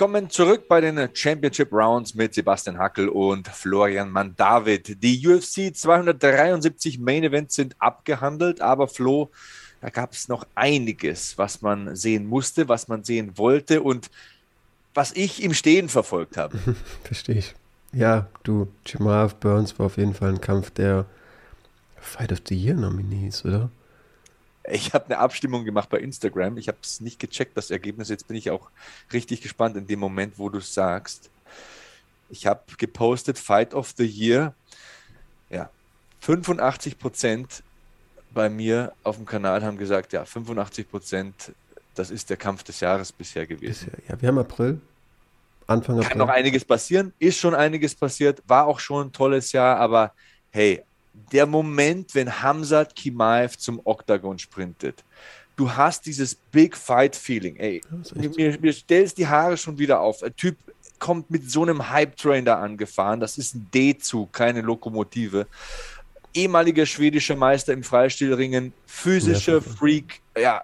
Willkommen zurück bei den Championship Rounds mit Sebastian Hackel und Florian Mandavid. Die UFC 273 Main Events sind abgehandelt, aber Flo, da gab es noch einiges, was man sehen musste, was man sehen wollte und was ich im Stehen verfolgt habe. Verstehe ich. Ja, du, Chimaev Burns war auf jeden Fall ein Kampf der Fight of the Year Nominees, oder? Ich habe eine Abstimmung gemacht bei Instagram. Ich habe es nicht gecheckt, das Ergebnis. Jetzt bin ich auch richtig gespannt in dem Moment, wo du sagst. Ich habe gepostet Fight of the Year. Ja, 85 Prozent bei mir auf dem Kanal haben gesagt, ja, 85 Prozent, das ist der Kampf des Jahres bisher gewesen. Bisher, ja, wir haben April. Anfang April. Kann noch einiges passieren, ist schon einiges passiert, war auch schon ein tolles Jahr, aber hey, der Moment, wenn Hamzat Kimaev zum Oktagon sprintet. Du hast dieses Big Fight Feeling. Ey, mir, mir stellst die Haare schon wieder auf. Ein Typ kommt mit so einem Hype-Train da angefahren. Das ist ein D-Zug, keine Lokomotive. Ehemaliger schwedischer Meister im Freistilringen, physischer Freak, ja,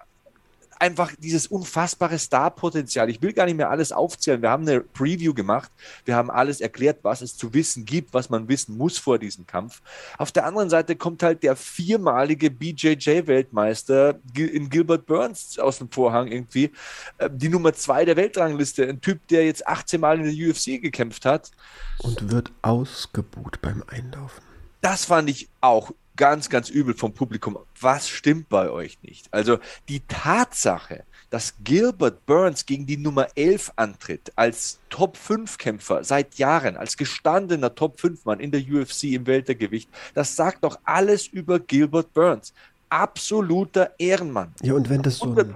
einfach dieses unfassbare Star-Potenzial. Ich will gar nicht mehr alles aufzählen. Wir haben eine Preview gemacht. Wir haben alles erklärt, was es zu wissen gibt, was man wissen muss vor diesem Kampf. Auf der anderen Seite kommt halt der viermalige BJJ-Weltmeister in Gilbert Burns aus dem Vorhang irgendwie. Äh, die Nummer zwei der Weltrangliste. Ein Typ, der jetzt 18 Mal in der UFC gekämpft hat. Und wird ausgebuht beim Einlaufen. Das fand ich auch ganz, ganz übel vom Publikum. Was stimmt bei euch nicht? Also die Tatsache, dass Gilbert Burns gegen die Nummer 11 antritt, als Top-5-Kämpfer seit Jahren, als gestandener Top-5-Mann in der UFC im Weltergewicht, das sagt doch alles über Gilbert Burns absoluter Ehrenmann. Ja, und wenn das so ein,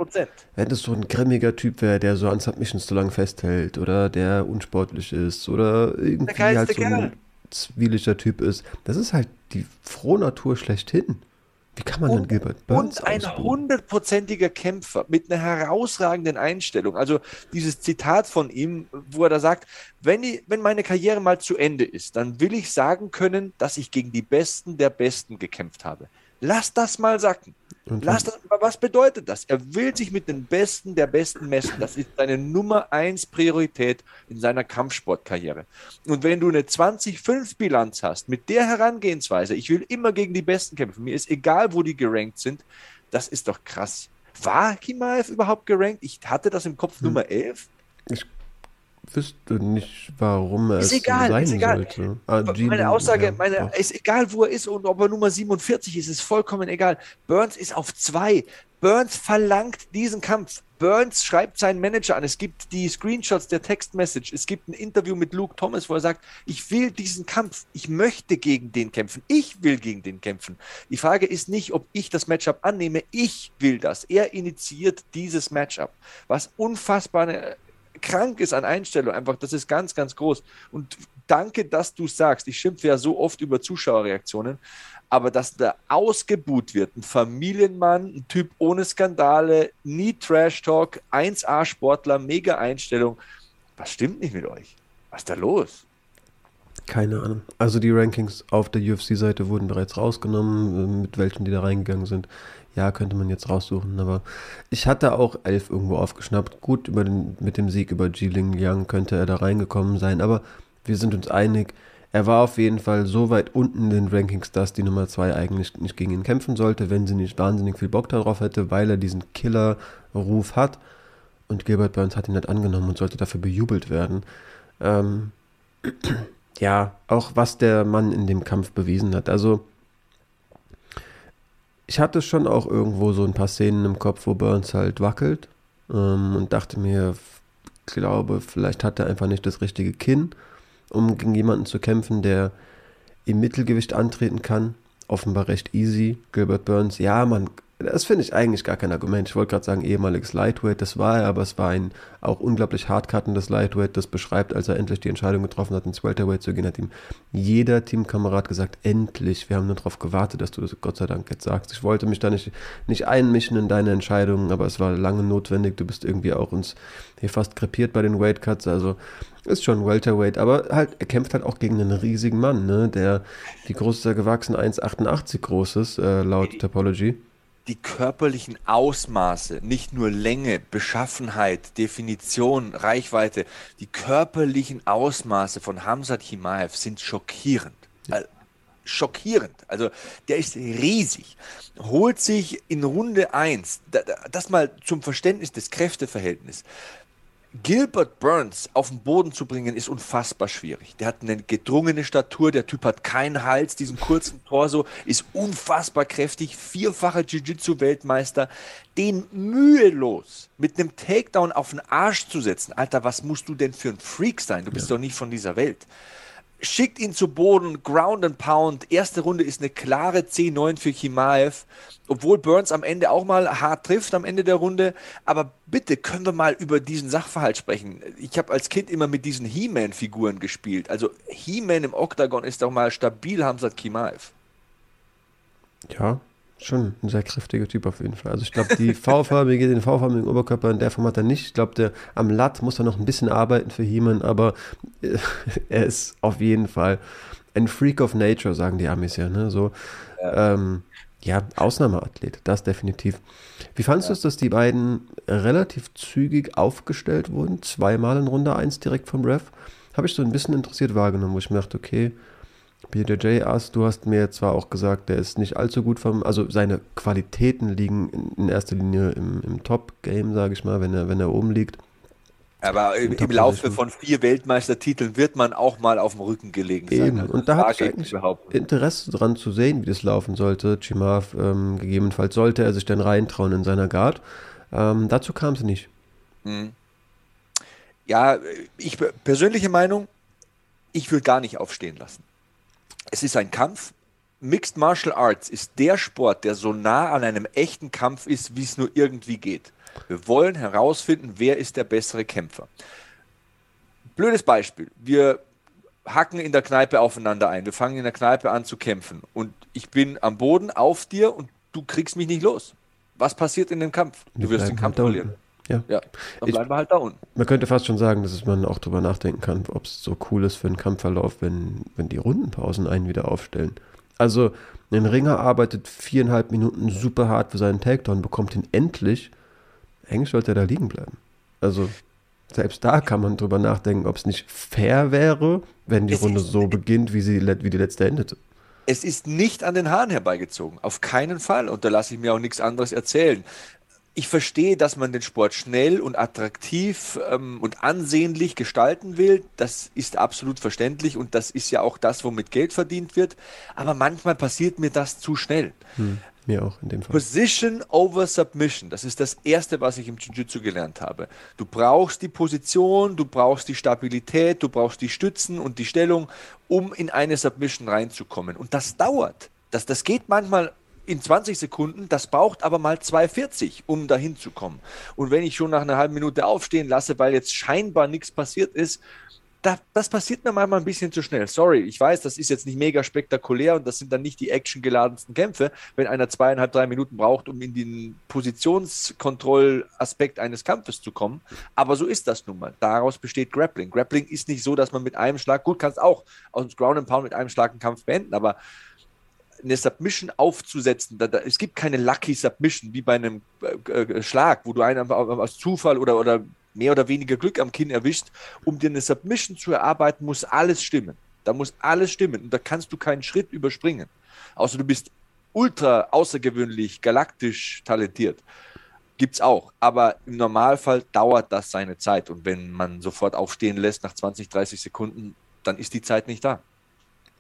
wenn das so ein grimmiger Typ wäre, der so an Submissions zu lang festhält oder der unsportlich ist oder irgendwie halt so ein zwieliger Typ ist, das ist halt die Frohnatur schlechthin. Wie kann man und, denn Gilbert Burns Und ein hundertprozentiger Kämpfer mit einer herausragenden Einstellung. Also dieses Zitat von ihm, wo er da sagt, wenn, ich, wenn meine Karriere mal zu Ende ist, dann will ich sagen können, dass ich gegen die Besten der Besten gekämpft habe. Lass das mal sacken. Lass das, was bedeutet das? Er will sich mit den Besten der Besten messen. Das ist seine Nummer eins Priorität in seiner Kampfsportkarriere. Und wenn du eine 20-5-Bilanz hast, mit der Herangehensweise, ich will immer gegen die Besten kämpfen, mir ist egal, wo die gerankt sind, das ist doch krass. War Kimaev überhaupt gerankt? Ich hatte das im Kopf hm. Nummer 11. Ich wüsste nicht, warum er ist es egal, sein ist egal. sollte. Ah, meine Aussage, ja, meine, ist egal, wo er ist und ob er Nummer 47 ist, ist vollkommen egal. Burns ist auf zwei. Burns verlangt diesen Kampf. Burns schreibt seinen Manager an. Es gibt die Screenshots der Textmessage. Es gibt ein Interview mit Luke Thomas, wo er sagt, ich will diesen Kampf. Ich möchte gegen den kämpfen. Ich will gegen den kämpfen. Die Frage ist nicht, ob ich das Matchup annehme. Ich will das. Er initiiert dieses Matchup. Was unfassbar krank ist an Einstellung. Einfach, das ist ganz, ganz groß. Und danke, dass du sagst. Ich schimpfe ja so oft über Zuschauerreaktionen, aber dass da ausgebuht wird, ein Familienmann, ein Typ ohne Skandale, nie Trash-Talk, 1A-Sportler, mega Einstellung. Was stimmt nicht mit euch? Was ist da los? Keine Ahnung. Also die Rankings auf der UFC-Seite wurden bereits rausgenommen, mit welchen die da reingegangen sind ja, könnte man jetzt raussuchen, aber ich hatte auch elf irgendwo aufgeschnappt. Gut, über den, mit dem Sieg über Jiling Yang könnte er da reingekommen sein, aber wir sind uns einig, er war auf jeden Fall so weit unten in den Rankings, dass die Nummer 2 eigentlich nicht gegen ihn kämpfen sollte, wenn sie nicht wahnsinnig viel Bock darauf hätte, weil er diesen Killer-Ruf hat. Und Gilbert Burns hat ihn nicht angenommen und sollte dafür bejubelt werden. Ähm, ja, auch was der Mann in dem Kampf bewiesen hat. Also, ich hatte schon auch irgendwo so ein paar Szenen im Kopf, wo Burns halt wackelt ähm, und dachte mir, glaube, vielleicht hat er einfach nicht das richtige Kinn, um gegen jemanden zu kämpfen, der im Mittelgewicht antreten kann. Offenbar recht easy. Gilbert Burns, ja, man Das finde ich eigentlich gar kein Argument. Ich wollte gerade sagen, ehemaliges Lightweight, das war er, aber es war ein auch unglaublich hardcuttendes Lightweight, das beschreibt, als er endlich die Entscheidung getroffen hat, ins Welterweight zu gehen, hat ihm jeder Teamkamerad gesagt, endlich, wir haben nur darauf gewartet, dass du das Gott sei Dank jetzt sagst. Ich wollte mich da nicht, nicht einmischen in deine Entscheidungen, aber es war lange notwendig. Du bist irgendwie auch uns hier fast krepiert bei den Weightcuts, also ist schon Welterweight, aber halt, er kämpft halt auch gegen einen riesigen Mann, ne, der, wie groß ist er gewachsen? 1,88 groß ist, äh, laut Topology die körperlichen Ausmaße, nicht nur Länge, Beschaffenheit, Definition, Reichweite, die körperlichen Ausmaße von Hamzat Himaev sind schockierend. Also, schockierend. Also der ist riesig. Holt sich in Runde 1, das mal zum Verständnis des Kräfteverhältnisses, Gilbert Burns auf den Boden zu bringen, ist unfassbar schwierig. Der hat eine gedrungene Statur, der Typ hat keinen Hals, diesen kurzen Torso, ist unfassbar kräftig, vierfacher Jiu-Jitsu-Weltmeister. Den mühelos mit einem Takedown auf den Arsch zu setzen, Alter, was musst du denn für ein Freak sein? Du bist ja. doch nicht von dieser Welt schickt ihn zu Boden, Ground and Pound. Erste Runde ist eine klare C9 für Chimaev, obwohl Burns am Ende auch mal hart trifft am Ende der Runde. Aber bitte können wir mal über diesen Sachverhalt sprechen. Ich habe als Kind immer mit diesen He-Man-Figuren gespielt. Also He-Man im Octagon ist doch mal stabil, Hamzat Chimaev. Ja, Schon ein sehr kräftiger Typ auf jeden Fall. Also ich glaube, die V-förmige, den V-förmigen Oberkörper in der Form hat er nicht. Ich glaube, der am Latt muss er noch ein bisschen arbeiten für Heeman, aber äh, er ist auf jeden Fall ein Freak of Nature, sagen die Amis ja. Ne? So, ja. Ähm, ja, Ausnahmeathlet, das definitiv. Wie fandest ja. du es, dass die beiden relativ zügig aufgestellt wurden? Zweimal in Runde 1 direkt vom Ref? Habe ich so ein bisschen interessiert wahrgenommen, wo ich mir dachte, okay, BJJ Ass, du hast mir zwar auch gesagt, der ist nicht allzu gut vom, also seine Qualitäten liegen in, in erster Linie im, im Top-Game, sage ich mal, wenn er, wenn er oben liegt. Aber im, im Laufe von vier Weltmeistertiteln wird man auch mal auf dem Rücken gelegen sein. Eben. Also und da habe ich eigentlich Interesse dran zu sehen, wie das laufen sollte. Chimav, ähm, gegebenenfalls sollte er sich dann reintrauen in seiner Guard. Ähm, dazu kam es nicht. Mhm. Ja, ich persönliche Meinung, ich würde gar nicht aufstehen lassen es ist ein Kampf. Mixed Martial Arts ist der Sport, der so nah an einem echten Kampf ist, wie es nur irgendwie geht. Wir wollen herausfinden, wer ist der bessere Kämpfer. Blödes Beispiel. Wir hacken in der Kneipe aufeinander ein. Wir fangen in der Kneipe an zu kämpfen. Und ich bin am Boden auf dir und du kriegst mich nicht los. Was passiert in dem Kampf? Du wirst den Kampf verlieren. Ja. ja, dann bleiben ich, wir halt da unten. Man könnte fast schon sagen, dass man auch drüber nachdenken kann, ob es so cool ist für einen Kampfverlauf, wenn, wenn die Rundenpausen einen wieder aufstellen. Also, ein Ringer arbeitet viereinhalb Minuten super hart für seinen Takedown, bekommt ihn endlich. Eigentlich sollte er da liegen bleiben. Also, selbst da kann man drüber nachdenken, ob es nicht fair wäre, wenn die es Runde so beginnt, wie, sie, wie die letzte endete. Es ist nicht an den Haaren herbeigezogen, auf keinen Fall. Und da lasse ich mir auch nichts anderes erzählen ich verstehe, dass man den Sport schnell und attraktiv ähm, und ansehnlich gestalten will. Das ist absolut verständlich und das ist ja auch das, womit Geld verdient wird. Aber manchmal passiert mir das zu schnell. Hm, mir auch in dem Fall. Position over Submission. Das ist das Erste, was ich im Jiu-Jitsu gelernt habe. Du brauchst die Position, du brauchst die Stabilität, du brauchst die Stützen und die Stellung, um in eine Submission reinzukommen. Und das dauert. Das, das geht manchmal in 20 Sekunden, das braucht aber mal 2,40, um dahin zu kommen. Und wenn ich schon nach einer halben Minute aufstehen lasse, weil jetzt scheinbar nichts passiert ist, da, das passiert mir manchmal ein bisschen zu schnell. Sorry, ich weiß, das ist jetzt nicht mega spektakulär und das sind dann nicht die actiongeladensten Kämpfe, wenn einer zweieinhalb, drei Minuten braucht, um in den Positionskontrollaspekt eines Kampfes zu kommen. Aber so ist das nun mal. Daraus besteht Grappling. Grappling ist nicht so, dass man mit einem Schlag, gut, kannst auch aus dem Ground and Pound mit einem Schlag einen Kampf beenden, aber eine Submission aufzusetzen. Da, da, es gibt keine Lucky Submission wie bei einem äh, äh Schlag, wo du einen aus Zufall oder, oder mehr oder weniger Glück am Kinn erwischt. Um dir eine Submission zu erarbeiten, muss alles stimmen. Da muss alles stimmen und da kannst du keinen Schritt überspringen. Außer du bist ultra außergewöhnlich, galaktisch talentiert. Gibt es auch. Aber im Normalfall dauert das seine Zeit. Und wenn man sofort aufstehen lässt nach 20, 30 Sekunden, dann ist die Zeit nicht da.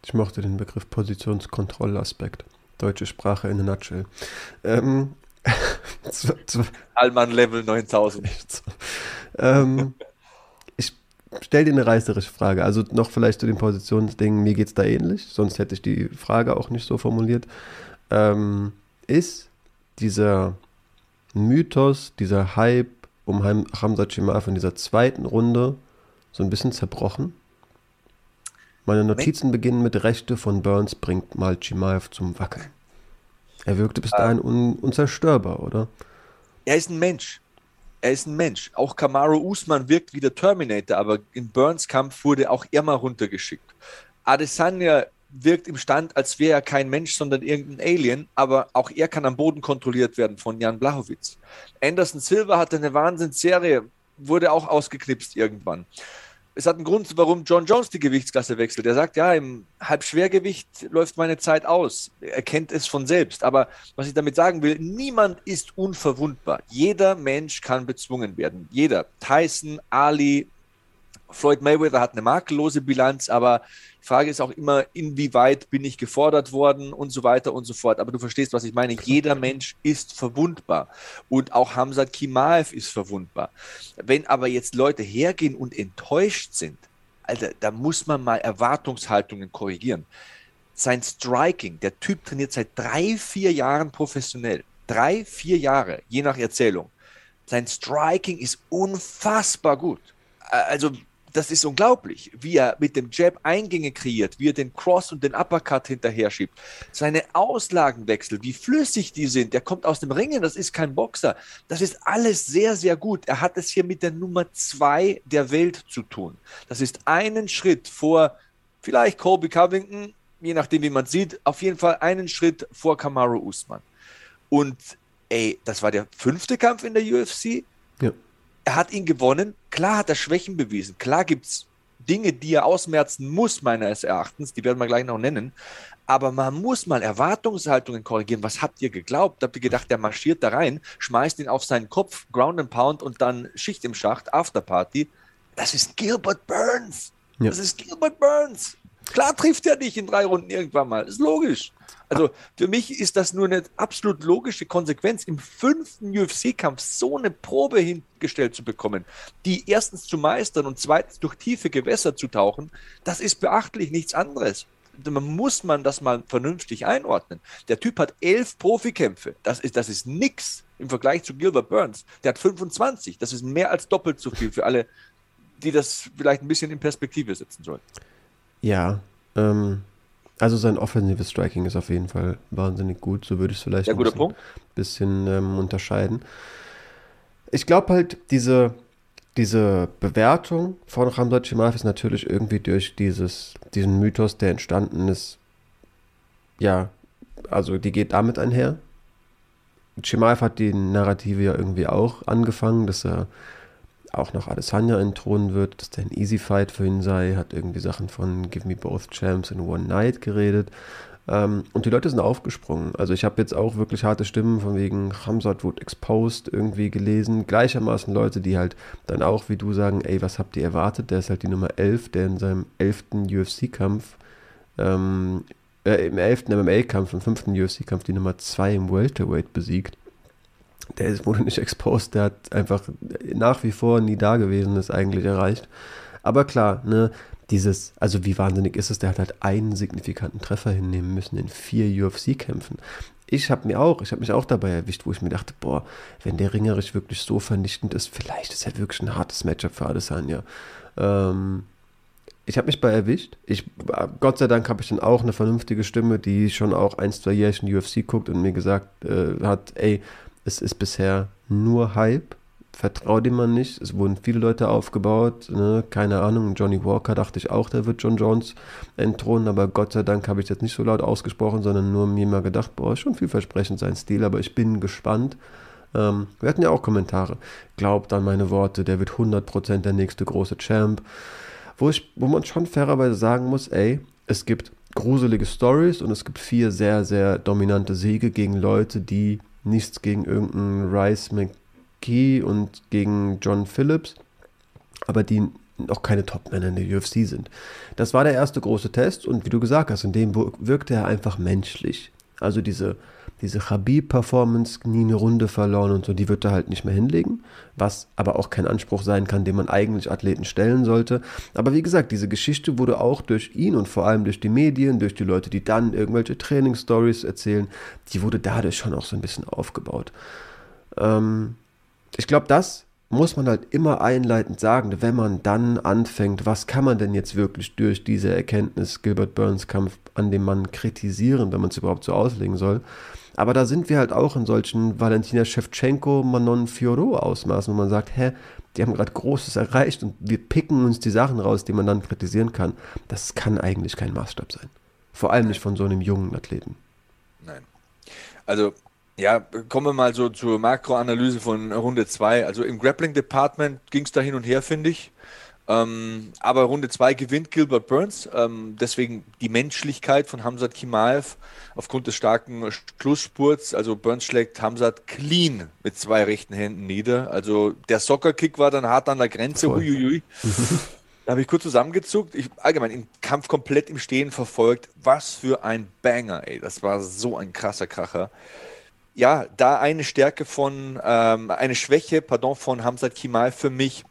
Ich mochte den Begriff Positionskontrollaspekt. Deutsche Sprache in a nutshell. Ähm, Allmann Level 9000. ähm, ich stelle dir eine reißerische Frage. Also noch vielleicht zu den Positionsdingen. Mir geht es da ähnlich. Sonst hätte ich die Frage auch nicht so formuliert. Ähm, ist dieser Mythos, dieser Hype um Hamza Chimaev in dieser zweiten Runde so ein bisschen zerbrochen? Meine Notizen beginnen mit Rechte von Burns bringt mal Chimaev zum Wackeln. Er wirkte bis dahin un unzerstörbar, oder? Er ist ein Mensch. Er ist ein Mensch. Auch Kamaru Usman wirkt wie der Terminator, aber in Burns Kampf wurde auch er mal runtergeschickt. Adesanya wirkt im Stand, als wäre er kein Mensch, sondern irgendein Alien, aber auch er kann am Boden kontrolliert werden von Jan Blachowitz. Anderson Silva hatte eine Wahnsinnsserie, wurde auch ausgeknipst irgendwann es hat einen Grund, warum John Jones die Gewichtsklasse wechselt. Er sagt, ja, im Halbschwergewicht läuft meine Zeit aus. Er kennt es von selbst. Aber was ich damit sagen will, niemand ist unverwundbar. Jeder Mensch kann bezwungen werden. Jeder. Tyson, Ali, Floyd Mayweather hat eine makellose Bilanz, aber die Frage ist auch immer, inwieweit bin ich gefordert worden und so weiter und so fort. Aber du verstehst, was ich meine. Jeder Mensch ist verwundbar. Und auch Hamzat Kimaev ist verwundbar. Wenn aber jetzt Leute hergehen und enttäuscht sind, Alter, da muss man mal Erwartungshaltungen korrigieren. Sein Striking, der Typ trainiert seit drei, vier Jahren professionell. Drei, vier Jahre, je nach Erzählung. Sein Striking ist unfassbar gut. Also das ist unglaublich, wie er mit dem Jab Eingänge kreiert, wie er den Cross und den Uppercut hinterher schiebt. Seine Auslagenwechsel, wie flüssig die sind. Der kommt aus dem Ringen, das ist kein Boxer. Das ist alles sehr, sehr gut. Er hat es hier mit der Nummer zwei der Welt zu tun. Das ist einen Schritt vor vielleicht Colby Covington, je nachdem, wie man sieht, auf jeden Fall einen Schritt vor Kamaru Usman. Und ey, das war der fünfte Kampf in der UFC. Er hat ihn gewonnen. Klar hat er Schwächen bewiesen. Klar gibt es Dinge, die er ausmerzen muss, meines Erachtens. Die werden wir gleich noch nennen. Aber man muss mal Erwartungshaltungen korrigieren. Was habt ihr geglaubt? Habt ihr gedacht, der marschiert da rein, schmeißt ihn auf seinen Kopf, Ground and Pound und dann Schicht im Schacht, Afterparty? Das ist Gilbert Burns. Ja. Das ist Gilbert Burns. Klar trifft er dich in drei Runden irgendwann mal. Ist logisch. Also für mich ist das nur eine absolut logische Konsequenz, im fünften UFC-Kampf so eine Probe hingestellt zu bekommen, die erstens zu meistern und zweitens durch tiefe Gewässer zu tauchen. Das ist beachtlich nichts anderes. Man muss man das mal vernünftig einordnen. Der Typ hat elf Profikämpfe. Das ist, das ist nix im Vergleich zu Gilbert Burns. Der hat 25. Das ist mehr als doppelt so viel für alle, die das vielleicht ein bisschen in Perspektive setzen sollen. Ja, ähm, also sein offensives Striking ist auf jeden Fall wahnsinnig gut. So würde ich es vielleicht ja, ein bisschen, bisschen ähm, unterscheiden. Ich glaube halt, diese, diese Bewertung von Ramsat Chimaev ist natürlich irgendwie durch dieses, diesen Mythos, der entstanden ist, ja, also die geht damit einher. Chimaev hat die Narrative ja irgendwie auch angefangen, dass er auch noch Adesanya entthronen wird, dass der ein Easy Fight für ihn sei, hat irgendwie Sachen von Give Me Both Champs in One Night geredet. Ähm, und die Leute sind aufgesprungen. Also ich habe jetzt auch wirklich harte Stimmen von wegen Hamzat wurde exposed irgendwie gelesen. Gleichermaßen Leute, die halt dann auch wie du sagen, ey, was habt ihr erwartet? Der ist halt die Nummer 11, der in seinem 11. UFC-Kampf ähm, äh, im 11. MMA-Kampf, im 5. UFC-Kampf die Nummer 2 im Welterweight besiegt der ist, wurde nicht exposed, der hat einfach nach wie vor nie da gewesen, ist eigentlich erreicht. Aber klar, ne, dieses, also wie wahnsinnig ist es, der hat halt einen signifikanten Treffer hinnehmen müssen in vier UFC-Kämpfen. Ich habe mir auch, ich habe mich auch dabei erwischt, wo ich mir dachte, boah, wenn der ringerisch wirklich so vernichtend ist, vielleicht ist er wirklich ein hartes Matchup für Adesanya. Ähm, ich habe mich bei erwischt. Ich, Gott sei Dank habe ich dann auch eine vernünftige Stimme, die schon auch ein, zwei Jährchen UFC guckt und mir gesagt äh, hat, ey, es ist bisher nur Hype. Vertraue dem man nicht. Es wurden viele Leute aufgebaut. Ne? Keine Ahnung. Johnny Walker dachte ich auch, der wird John Jones entthronen. Aber Gott sei Dank habe ich jetzt nicht so laut ausgesprochen, sondern nur mir mal gedacht, boah, ist schon vielversprechend sein Stil. Aber ich bin gespannt. Ähm, wir hatten ja auch Kommentare. Glaubt an meine Worte, der wird 100% der nächste große Champ. Wo, ich, wo man schon fairerweise sagen muss, ey, es gibt gruselige Stories und es gibt vier sehr, sehr dominante Siege gegen Leute, die nichts gegen irgendeinen Rice McKee und gegen John Phillips, aber die noch keine Top-Männer in der UFC sind. Das war der erste große Test und wie du gesagt hast, in dem wirkte er einfach menschlich. Also diese, diese Khabib-Performance, nie eine Runde verloren und so, die wird er halt nicht mehr hinlegen, was aber auch kein Anspruch sein kann, den man eigentlich Athleten stellen sollte. Aber wie gesagt, diese Geschichte wurde auch durch ihn und vor allem durch die Medien, durch die Leute, die dann irgendwelche Trainingsstories erzählen, die wurde dadurch schon auch so ein bisschen aufgebaut. Ähm, ich glaube, das muss man halt immer einleitend sagen, wenn man dann anfängt, was kann man denn jetzt wirklich durch diese Erkenntnis Gilbert Burns Kampf an dem Mann kritisieren, wenn man es überhaupt so auslegen soll. Aber da sind wir halt auch in solchen Valentina Shevchenko, Manon Fiorot Ausmaßen, wo man sagt, hä, die haben gerade Großes erreicht und wir picken uns die Sachen raus, die man dann kritisieren kann. Das kann eigentlich kein Maßstab sein. Vor allem nicht von so einem jungen Athleten. Nein. Also ja, kommen wir mal so zur Makroanalyse von Runde 2. Also im Grappling Department ging es da hin und her, finde ich. Ähm, aber Runde 2 gewinnt Gilbert Burns. Ähm, deswegen die Menschlichkeit von Hamzat Kimaev aufgrund des starken Schlussspurts. Also Burns schlägt Hamzat clean mit zwei rechten Händen nieder. Also der Soccer-Kick war dann hart an der Grenze. Uiuiui. Da habe ich kurz zusammengezuckt. Ich allgemein den Kampf komplett im Stehen verfolgt. Was für ein Banger, ey. Das war so ein krasser Kracher ja, da eine Stärke von, ähm, eine Schwäche, pardon, von Hamzat Kimal für mich.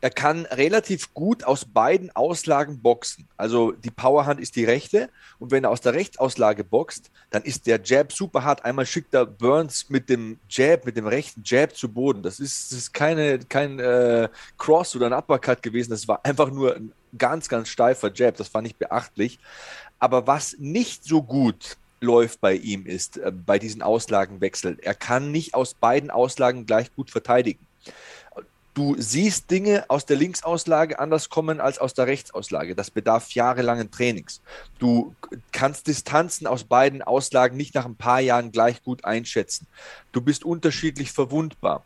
Er kann relativ gut aus beiden Auslagen boxen. Also die Powerhand ist die rechte und wenn er aus der Rechtsauslage boxt, dann ist der Jab super hart. Einmal schickt er Burns mit dem Jab, mit dem rechten Jab zu Boden. Das ist, das ist keine, kein äh, Cross oder ein Uppercut gewesen. Das war einfach nur ein ganz, ganz steifer Jab. Das fand ich beachtlich. Aber was nicht so gut läuft bei ihm ist, äh, bei diesen Auslagenwechseln. Er kann nicht aus beiden Auslagen gleich gut verteidigen. Du siehst Dinge aus der Linksauslage anders kommen als aus der Rechtsauslage. Das bedarf jahrelangen Trainings. Du kannst Distanzen aus beiden Auslagen nicht nach ein paar Jahren gleich gut einschätzen. Du bist unterschiedlich verwundbar.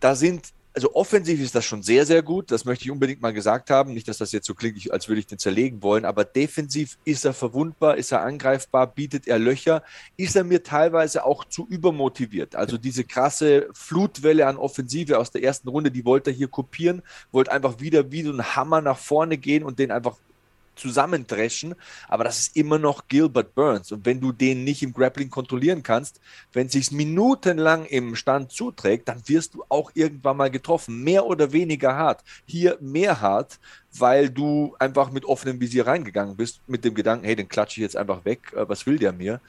Da sind also offensiv ist das schon sehr, sehr gut. Das möchte ich unbedingt mal gesagt haben. Nicht, dass das jetzt so klingt, als würde ich den zerlegen wollen, aber defensiv ist er verwundbar, ist er angreifbar, bietet er Löcher, ist er mir teilweise auch zu übermotiviert. Also diese krasse Flutwelle an Offensive aus der ersten Runde, die wollte er hier kopieren, wollte einfach wieder wie so ein Hammer nach vorne gehen und den einfach zusammendreschen, aber das ist immer noch Gilbert Burns. Und wenn du den nicht im Grappling kontrollieren kannst, wenn es sich minutenlang im Stand zuträgt, dann wirst du auch irgendwann mal getroffen, mehr oder weniger hart. Hier mehr hart, weil du einfach mit offenem Visier reingegangen bist, mit dem Gedanken, hey, den klatsche ich jetzt einfach weg, äh, was will der mir?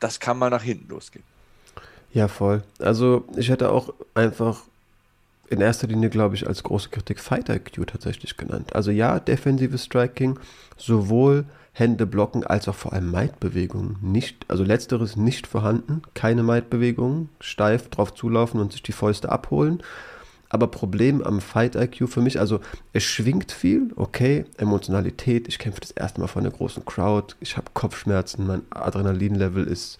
Das kann mal nach hinten losgehen. Ja, voll. Also ich hätte auch einfach in erster Linie, glaube ich, als große Kritik Fight IQ tatsächlich genannt. Also ja, defensives Striking, sowohl Hände blocken als auch vor allem Might-Bewegungen nicht, also letzteres nicht vorhanden, keine Might-Bewegungen, steif drauf zulaufen und sich die Fäuste abholen. Aber Problem am Fight IQ für mich, also es schwingt viel, okay, Emotionalität, ich kämpfe das erste Mal vor einer großen Crowd, ich habe Kopfschmerzen, mein Adrenalinlevel ist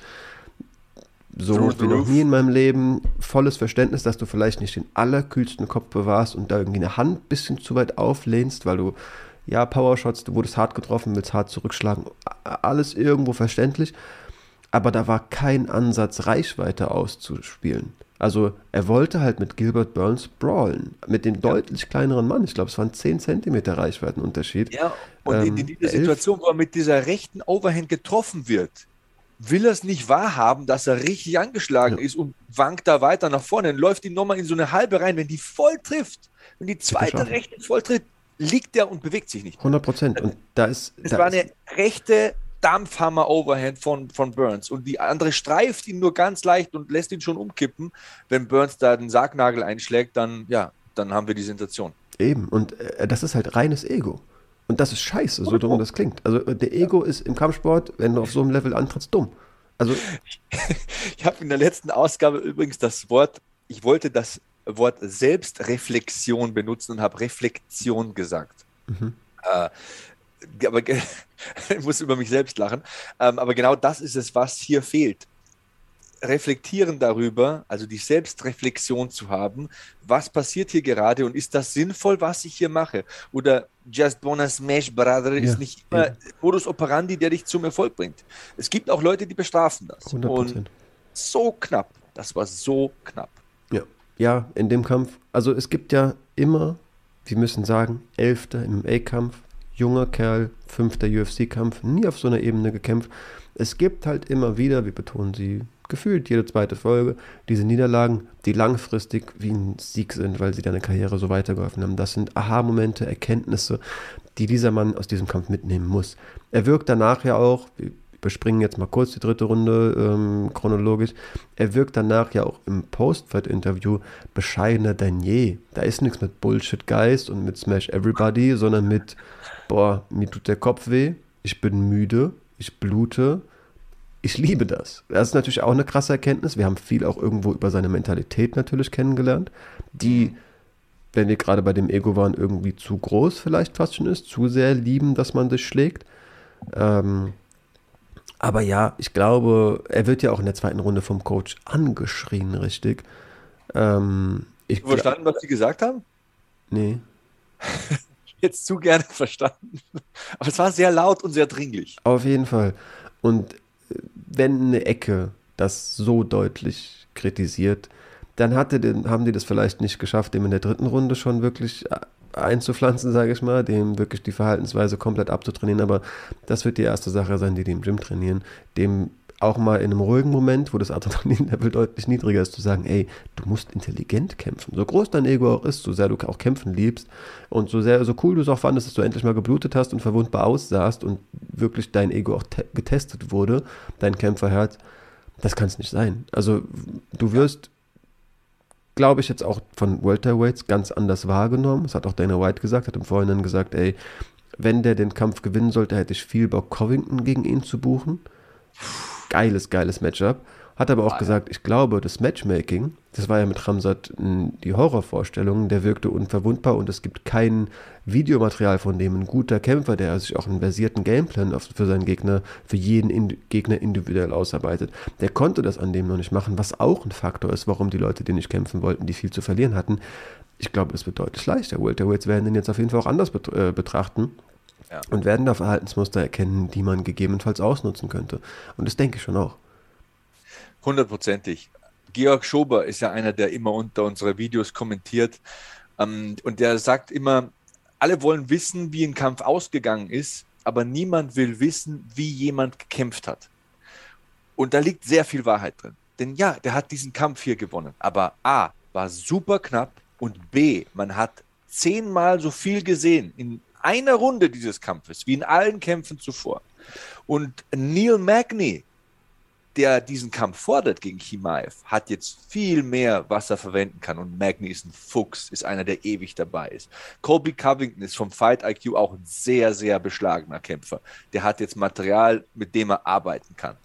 so Through wie noch nie in meinem Leben volles Verständnis, dass du vielleicht nicht den allerkühlsten Kopf bewahrst und da irgendwie eine Hand ein bisschen zu weit auflehnst, weil du, ja, Powershots, du wurdest hart getroffen, willst hart zurückschlagen, alles irgendwo verständlich, aber da war kein Ansatz, Reichweite auszuspielen. Also er wollte halt mit Gilbert Burns brawlen, mit dem deutlich kleineren Mann. Ich glaube, es waren 10 cm Reichweitenunterschied. Ja, und ähm, in, in dieser Situation, wo er mit dieser rechten Overhand getroffen wird, will er es nicht wahrhaben, dass er richtig angeschlagen ja. ist und wankt da weiter nach vorne. Dann läuft ihn nochmal in so eine halbe rein. Wenn die voll trifft, wenn die zweite rechte voll trifft, liegt er und bewegt sich nicht. 100 Prozent. Und da ist. Es da war ist, eine rechte Dampfhammer-Overhand von, von Burns. Und die andere streift ihn nur ganz leicht und lässt ihn schon umkippen. Wenn Burns da den Sargnagel einschlägt, dann, ja, dann haben wir die Sensation. Eben. Und äh, das ist halt reines Ego. Und das ist scheiße, so dumm das klingt. Also der Ego ist im Kampfsport, wenn du auf so einem Level antrittst, dumm. Also ich habe in der letzten Ausgabe übrigens das Wort, ich wollte das Wort Selbstreflexion benutzen und habe Reflexion gesagt. Mhm. Äh, aber ich muss über mich selbst lachen. Ähm, aber genau das ist es, was hier fehlt reflektieren darüber, also die Selbstreflexion zu haben, was passiert hier gerade und ist das sinnvoll, was ich hier mache? Oder Just Bona Smash Brother ja, ist nicht immer ja. Modus operandi, der dich zum Erfolg bringt. Es gibt auch Leute, die bestrafen das. 100%. Und so knapp. Das war so knapp. Ja. ja, in dem Kampf. Also es gibt ja immer, wir müssen sagen, Elfter im MMA-Kampf. junger Kerl, fünfter UFC-Kampf, nie auf so einer Ebene gekämpft. Es gibt halt immer wieder, wir betonen sie gefühlt jede zweite Folge, diese Niederlagen, die langfristig wie ein Sieg sind, weil sie deine Karriere so weitergeholfen haben. Das sind Aha-Momente, Erkenntnisse, die dieser Mann aus diesem Kampf mitnehmen muss. Er wirkt danach ja auch, wir überspringen jetzt mal kurz die dritte Runde ähm, chronologisch, er wirkt danach ja auch im Post-Fight-Interview bescheidener denn je. Da ist nichts mit Bullshit-Geist und mit Smash Everybody, sondern mit, boah, mir tut der Kopf weh, ich bin müde, ich blute, ich liebe das. Das ist natürlich auch eine krasse Erkenntnis. Wir haben viel auch irgendwo über seine Mentalität natürlich kennengelernt, die, wenn wir gerade bei dem Ego waren, irgendwie zu groß vielleicht fast schon ist, zu sehr lieben, dass man sich schlägt. Ähm, aber ja, ich glaube, er wird ja auch in der zweiten Runde vom Coach angeschrien, richtig. Ähm, ich du verstanden, was sie gesagt haben? Nee. Jetzt zu gerne verstanden. Aber es war sehr laut und sehr dringlich. Auf jeden Fall. Und wenn eine Ecke das so deutlich kritisiert, dann hatte den, haben die das vielleicht nicht geschafft, dem in der dritten Runde schon wirklich einzupflanzen, sage ich mal, dem wirklich die Verhaltensweise komplett abzutrainieren. Aber das wird die erste Sache sein, die die im Gym trainieren, dem auch mal in einem ruhigen Moment, wo das Adrenalin-Level deutlich niedriger ist, zu sagen, ey, du musst intelligent kämpfen. So groß dein Ego auch ist, so sehr du auch kämpfen liebst und so sehr, so cool du es auch fandest, dass du endlich mal geblutet hast und verwundbar aussahst und wirklich dein Ego auch getestet wurde, dein Kämpferherz, das kann es nicht sein. Also du wirst, glaube ich, jetzt auch von Welterweights ganz anders wahrgenommen. Das hat auch Dana White gesagt, hat im Vorhinein gesagt, ey, wenn der den Kampf gewinnen sollte, hätte ich viel Bock, Covington gegen ihn zu buchen geiles, geiles Matchup. Hat aber auch ah, gesagt, ich glaube, das Matchmaking, das war ja mit Ramsat die Horrorvorstellung, der wirkte unverwundbar und es gibt kein Videomaterial von dem. Ein guter Kämpfer, der sich auch einen versierten Gameplan für seinen Gegner, für jeden Gegner individuell ausarbeitet. Der konnte das an dem noch nicht machen, was auch ein Faktor ist, warum die Leute, die nicht kämpfen wollten, die viel zu verlieren hatten. Ich glaube, es wird deutlich leichter. Welterweights werden den jetzt auf jeden Fall auch anders äh, betrachten ja. und werden da Verhaltensmuster erkennen, die man gegebenenfalls ausnutzen könnte. Und das denke ich schon auch. Hundertprozentig. Georg Schober ist ja einer, der immer unter unsere Videos kommentiert. Ähm, und der sagt immer, alle wollen wissen, wie ein Kampf ausgegangen ist, aber niemand will wissen, wie jemand gekämpft hat. Und da liegt sehr viel Wahrheit drin. Denn ja, der hat diesen Kampf hier gewonnen. Aber A, war super knapp und B, man hat zehnmal so viel gesehen in einer Runde dieses Kampfes, wie in allen Kämpfen zuvor. Und Neil Magny, der diesen Kampf fordert gegen Chimaev, hat jetzt viel mehr, was er verwenden kann. Und Magny ist ein Fuchs, ist einer, der ewig dabei ist. Colby Covington ist vom Fight IQ auch ein sehr, sehr beschlagener Kämpfer. Der hat jetzt Material, mit dem er arbeiten kann.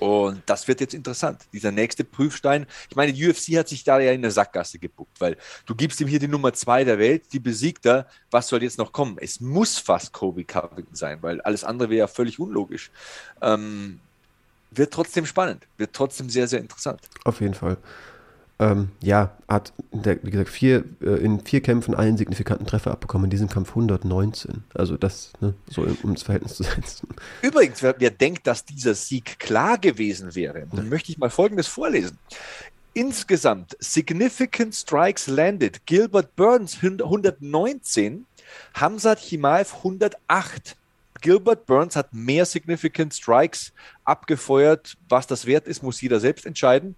Und das wird jetzt interessant. Dieser nächste Prüfstein. Ich meine, die UFC hat sich da ja in der Sackgasse gebuckt, weil du gibst ihm hier die Nummer zwei der Welt, die besiegt er. Was soll jetzt noch kommen? Es muss fast Kobe Covington sein, weil alles andere wäre ja völlig unlogisch. Ähm, wird trotzdem spannend, wird trotzdem sehr, sehr interessant. Auf jeden Fall. Ähm, ja, hat, wie gesagt, vier, äh, in vier Kämpfen einen signifikanten Treffer abbekommen, in diesem Kampf 119. Also das, ne, so um das Verhältnis zu setzen. Übrigens, wer, wer denkt, dass dieser Sieg klar gewesen wäre, dann möchte ich mal Folgendes vorlesen. Insgesamt significant strikes landed. Gilbert Burns 119, Hamzat Chimaev 108. Gilbert Burns hat mehr significant strikes abgefeuert. Was das wert ist, muss jeder selbst entscheiden.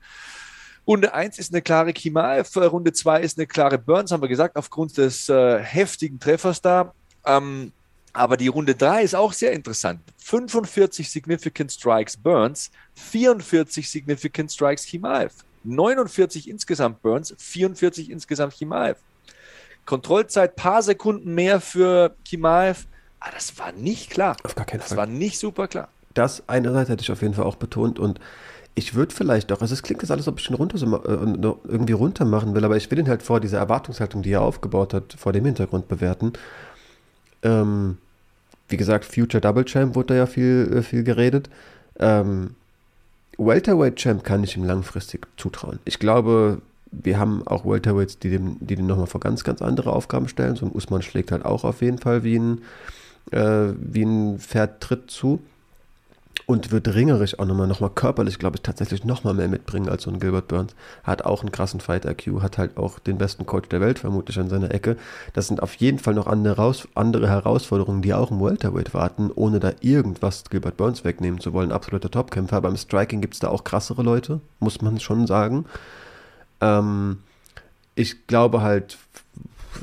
Runde 1 ist eine klare Kimaev, Runde 2 ist eine klare Burns, haben wir gesagt, aufgrund des äh, heftigen Treffers da. Ähm, aber die Runde 3 ist auch sehr interessant. 45 Significant Strikes Burns, 44 Significant Strikes Chimaev. 49 insgesamt Burns, 44 insgesamt Chimaev. Kontrollzeit paar Sekunden mehr für Chimaev. Aber ah, das war nicht klar. Auf gar keinen das Fall. Das war nicht super klar. Das einerseits hätte ich auf jeden Fall auch betont und ich würde vielleicht auch, also es klingt jetzt alles, ob ich ihn runter, äh, irgendwie runter machen will, aber ich will ihn halt vor dieser Erwartungshaltung, die er aufgebaut hat, vor dem Hintergrund bewerten. Ähm, wie gesagt, Future Double Champ wurde da ja viel, äh, viel geredet. Ähm, Welterweight Champ kann ich ihm langfristig zutrauen. Ich glaube, wir haben auch Welterweights, die dem, die dem nochmal vor ganz, ganz andere Aufgaben stellen. So ein Usman schlägt halt auch auf jeden Fall wie ein, äh, wie ein Pferd tritt zu. Und wird ringerisch auch nochmal, nochmal körperlich, glaube ich, tatsächlich nochmal mehr mitbringen als so ein Gilbert Burns. Hat auch einen krassen Fight-IQ, hat halt auch den besten Coach der Welt vermutlich an seiner Ecke. Das sind auf jeden Fall noch andere, andere Herausforderungen, die auch im Welterweight warten, ohne da irgendwas Gilbert Burns wegnehmen zu wollen. Absoluter Topkämpfer. Beim Striking gibt es da auch krassere Leute, muss man schon sagen. Ähm, ich glaube halt,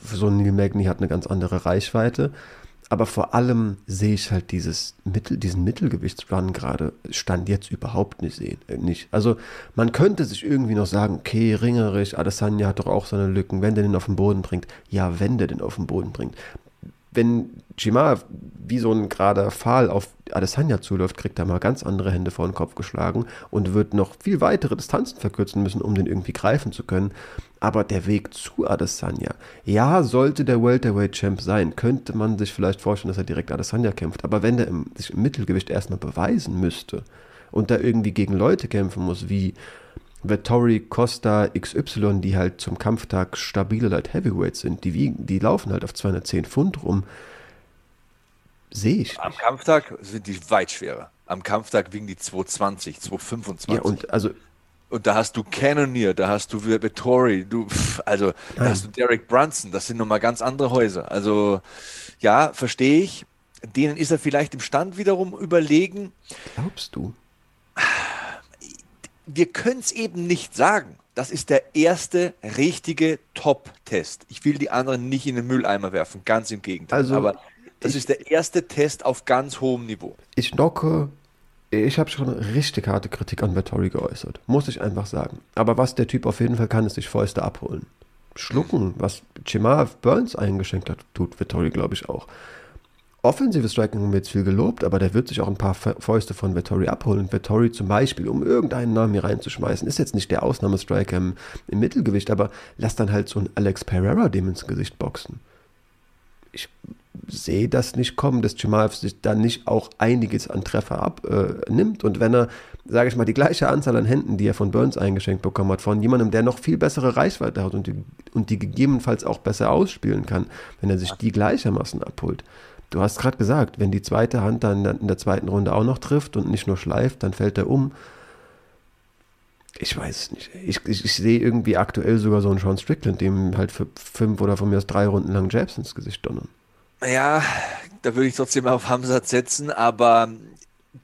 so ein Neil Magny hat eine ganz andere Reichweite. Aber vor allem sehe ich halt dieses Mittel, diesen Mittelgewichtsrun gerade Stand jetzt überhaupt nicht sehen. Äh, nicht. Also man könnte sich irgendwie noch sagen, okay, ringerig, Adesanya hat doch auch seine Lücken, wenn der den auf den Boden bringt. Ja, wenn der den auf den Boden bringt wenn Chimaev wie so ein gerader Pfahl auf Adesanya zuläuft, kriegt er mal ganz andere Hände vor den Kopf geschlagen und wird noch viel weitere Distanzen verkürzen müssen, um den irgendwie greifen zu können. Aber der Weg zu Adesanya, ja, sollte der Welterweight-Champ sein, könnte man sich vielleicht vorstellen, dass er direkt Adesanya kämpft. Aber wenn im, sich im Mittelgewicht erstmal beweisen müsste und da irgendwie gegen Leute kämpfen muss, wie Vettori, Costa, XY, die halt zum Kampftag stabile Light Heavyweights sind, die, wiegen, die laufen halt auf 210 Pfund rum. Sehe ich. Am Kampftag sind die weit schwerer. Am Kampftag wiegen die 220, 225. Ja, und also. Und da hast du Cannonier, da hast du Vettori, du, also da hast du Derek Brunson, das sind nochmal ganz andere Häuser. Also ja, verstehe ich. Denen ist er vielleicht im Stand wiederum überlegen. Glaubst du? Wir können es eben nicht sagen. Das ist der erste richtige Top-Test. Ich will die anderen nicht in den Mülleimer werfen, ganz im Gegenteil. Also, Aber das ich, ist der erste Test auf ganz hohem Niveau. Ich docke, ich habe schon richtig harte Kritik an Vettori geäußert, muss ich einfach sagen. Aber was der Typ auf jeden Fall kann, ist sich Fäuste abholen. Schlucken, was Chimaev Burns eingeschenkt hat, tut Vettori, glaube ich, auch. Offensives Striking haben wir jetzt viel gelobt, aber der wird sich auch ein paar Fäuste von Vettori abholen. Vettori zum Beispiel, um irgendeinen Namen hier reinzuschmeißen, ist jetzt nicht der Ausnahmestriker im, im Mittelgewicht, aber lass dann halt so ein Alex Pereira dem ins Gesicht boxen. Ich sehe das nicht kommen, dass Chimaev sich dann nicht auch einiges an Treffer abnimmt. Äh, und wenn er, sage ich mal, die gleiche Anzahl an Händen, die er von Burns eingeschenkt bekommen hat, von jemandem, der noch viel bessere Reichweite hat und die, und die gegebenenfalls auch besser ausspielen kann, wenn er sich die gleichermaßen abholt, Du hast gerade gesagt, wenn die zweite Hand dann in der zweiten Runde auch noch trifft und nicht nur schleift, dann fällt er um. Ich weiß es nicht. Ich, ich, ich sehe irgendwie aktuell sogar so einen Sean Strickland, dem halt für fünf oder von mir aus drei Runden lang Jabs ins Gesicht donnern. Ja, da würde ich trotzdem auf Hamzat setzen, aber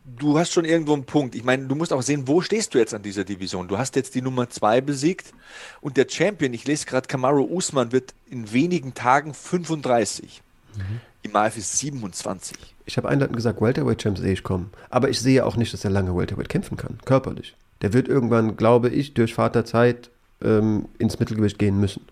du hast schon irgendwo einen Punkt. Ich meine, du musst auch sehen, wo stehst du jetzt an dieser Division? Du hast jetzt die Nummer zwei besiegt und der Champion, ich lese gerade, Kamaru Usman wird in wenigen Tagen 35. Mhm. Imaev ist 27. Ich habe einleitend gesagt, Welterweight Champ sehe ich kommen. Aber ich sehe auch nicht, dass er lange Welterweight kämpfen kann, körperlich. Der wird irgendwann, glaube ich, durch Vaterzeit ähm, ins Mittelgewicht gehen müssen.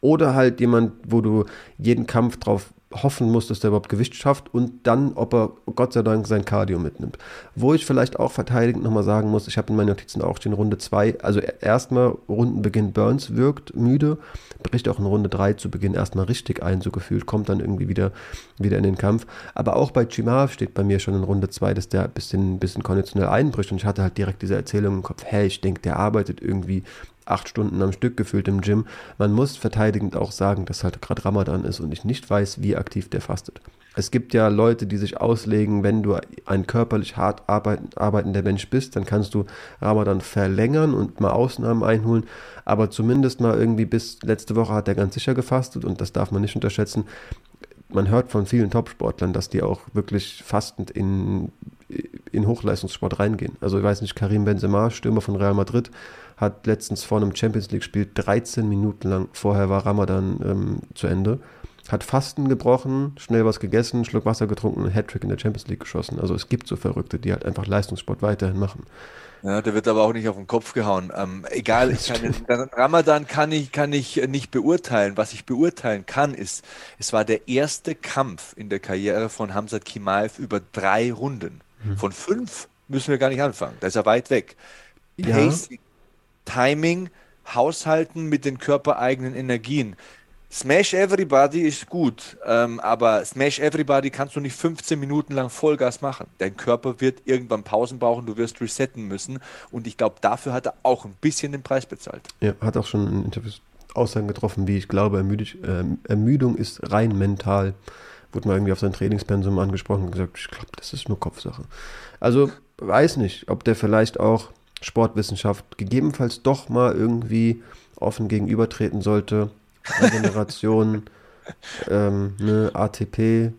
Oder halt jemand, wo du jeden Kampf drauf hoffen muss, dass der überhaupt Gewicht schafft und dann, ob er Gott sei Dank sein Cardio mitnimmt. Wo ich vielleicht auch verteidigend nochmal sagen muss, ich habe in meinen Notizen auch stehen, Runde 2, also erstmal Rundenbeginn Burns wirkt müde, bricht auch in Runde 3 zu Beginn erstmal richtig ein, so gefühlt, kommt dann irgendwie wieder, wieder in den Kampf. Aber auch bei Chimaev steht bei mir schon in Runde 2, dass der ein bisschen, bisschen konditionell einbricht und ich hatte halt direkt diese Erzählung im Kopf, hey, ich denke, der arbeitet irgendwie acht Stunden am Stück gefühlt im Gym. Man muss verteidigend auch sagen, dass halt gerade Ramadan ist und ich nicht weiß, wie aktiv der fastet. Es gibt ja Leute, die sich auslegen, wenn du ein körperlich hart arbeitender Mensch bist, dann kannst du Ramadan verlängern und mal Ausnahmen einholen. Aber zumindest mal irgendwie bis letzte Woche hat er ganz sicher gefastet und das darf man nicht unterschätzen. Man hört von vielen Topsportlern, dass die auch wirklich fastend in, in Hochleistungssport reingehen. Also ich weiß nicht, Karim Benzema, Stürmer von Real Madrid, hat letztens vor einem Champions League-Spiel 13 Minuten lang, vorher war Ramadan ähm, zu Ende, hat Fasten gebrochen, schnell was gegessen, Schluck Wasser getrunken und Hattrick in der Champions League geschossen. Also es gibt so Verrückte, die halt einfach Leistungssport weiterhin machen. Ja, der wird aber auch nicht auf den Kopf gehauen. Ähm, egal, ich kann, Ramadan kann ich, kann ich nicht beurteilen. Was ich beurteilen kann, ist, es war der erste Kampf in der Karriere von Hamzat Kimaev über drei Runden. Hm. Von fünf müssen wir gar nicht anfangen. Da ist er weit weg. Ja. Pacing, Timing, Haushalten mit den körpereigenen Energien. Smash Everybody ist gut, ähm, aber Smash Everybody kannst du nicht 15 Minuten lang Vollgas machen. Dein Körper wird irgendwann Pausen brauchen, du wirst resetten müssen und ich glaube, dafür hat er auch ein bisschen den Preis bezahlt. Ja, hat auch schon in Interviews Aussagen getroffen, wie ich glaube, Ermüdung, äh, Ermüdung ist rein mental wurde mal irgendwie auf sein Trainingspensum angesprochen und gesagt, ich glaube, das ist nur Kopfsache. Also weiß nicht, ob der vielleicht auch Sportwissenschaft gegebenenfalls doch mal irgendwie offen gegenübertreten sollte. Regeneration, ähm, ne, ATP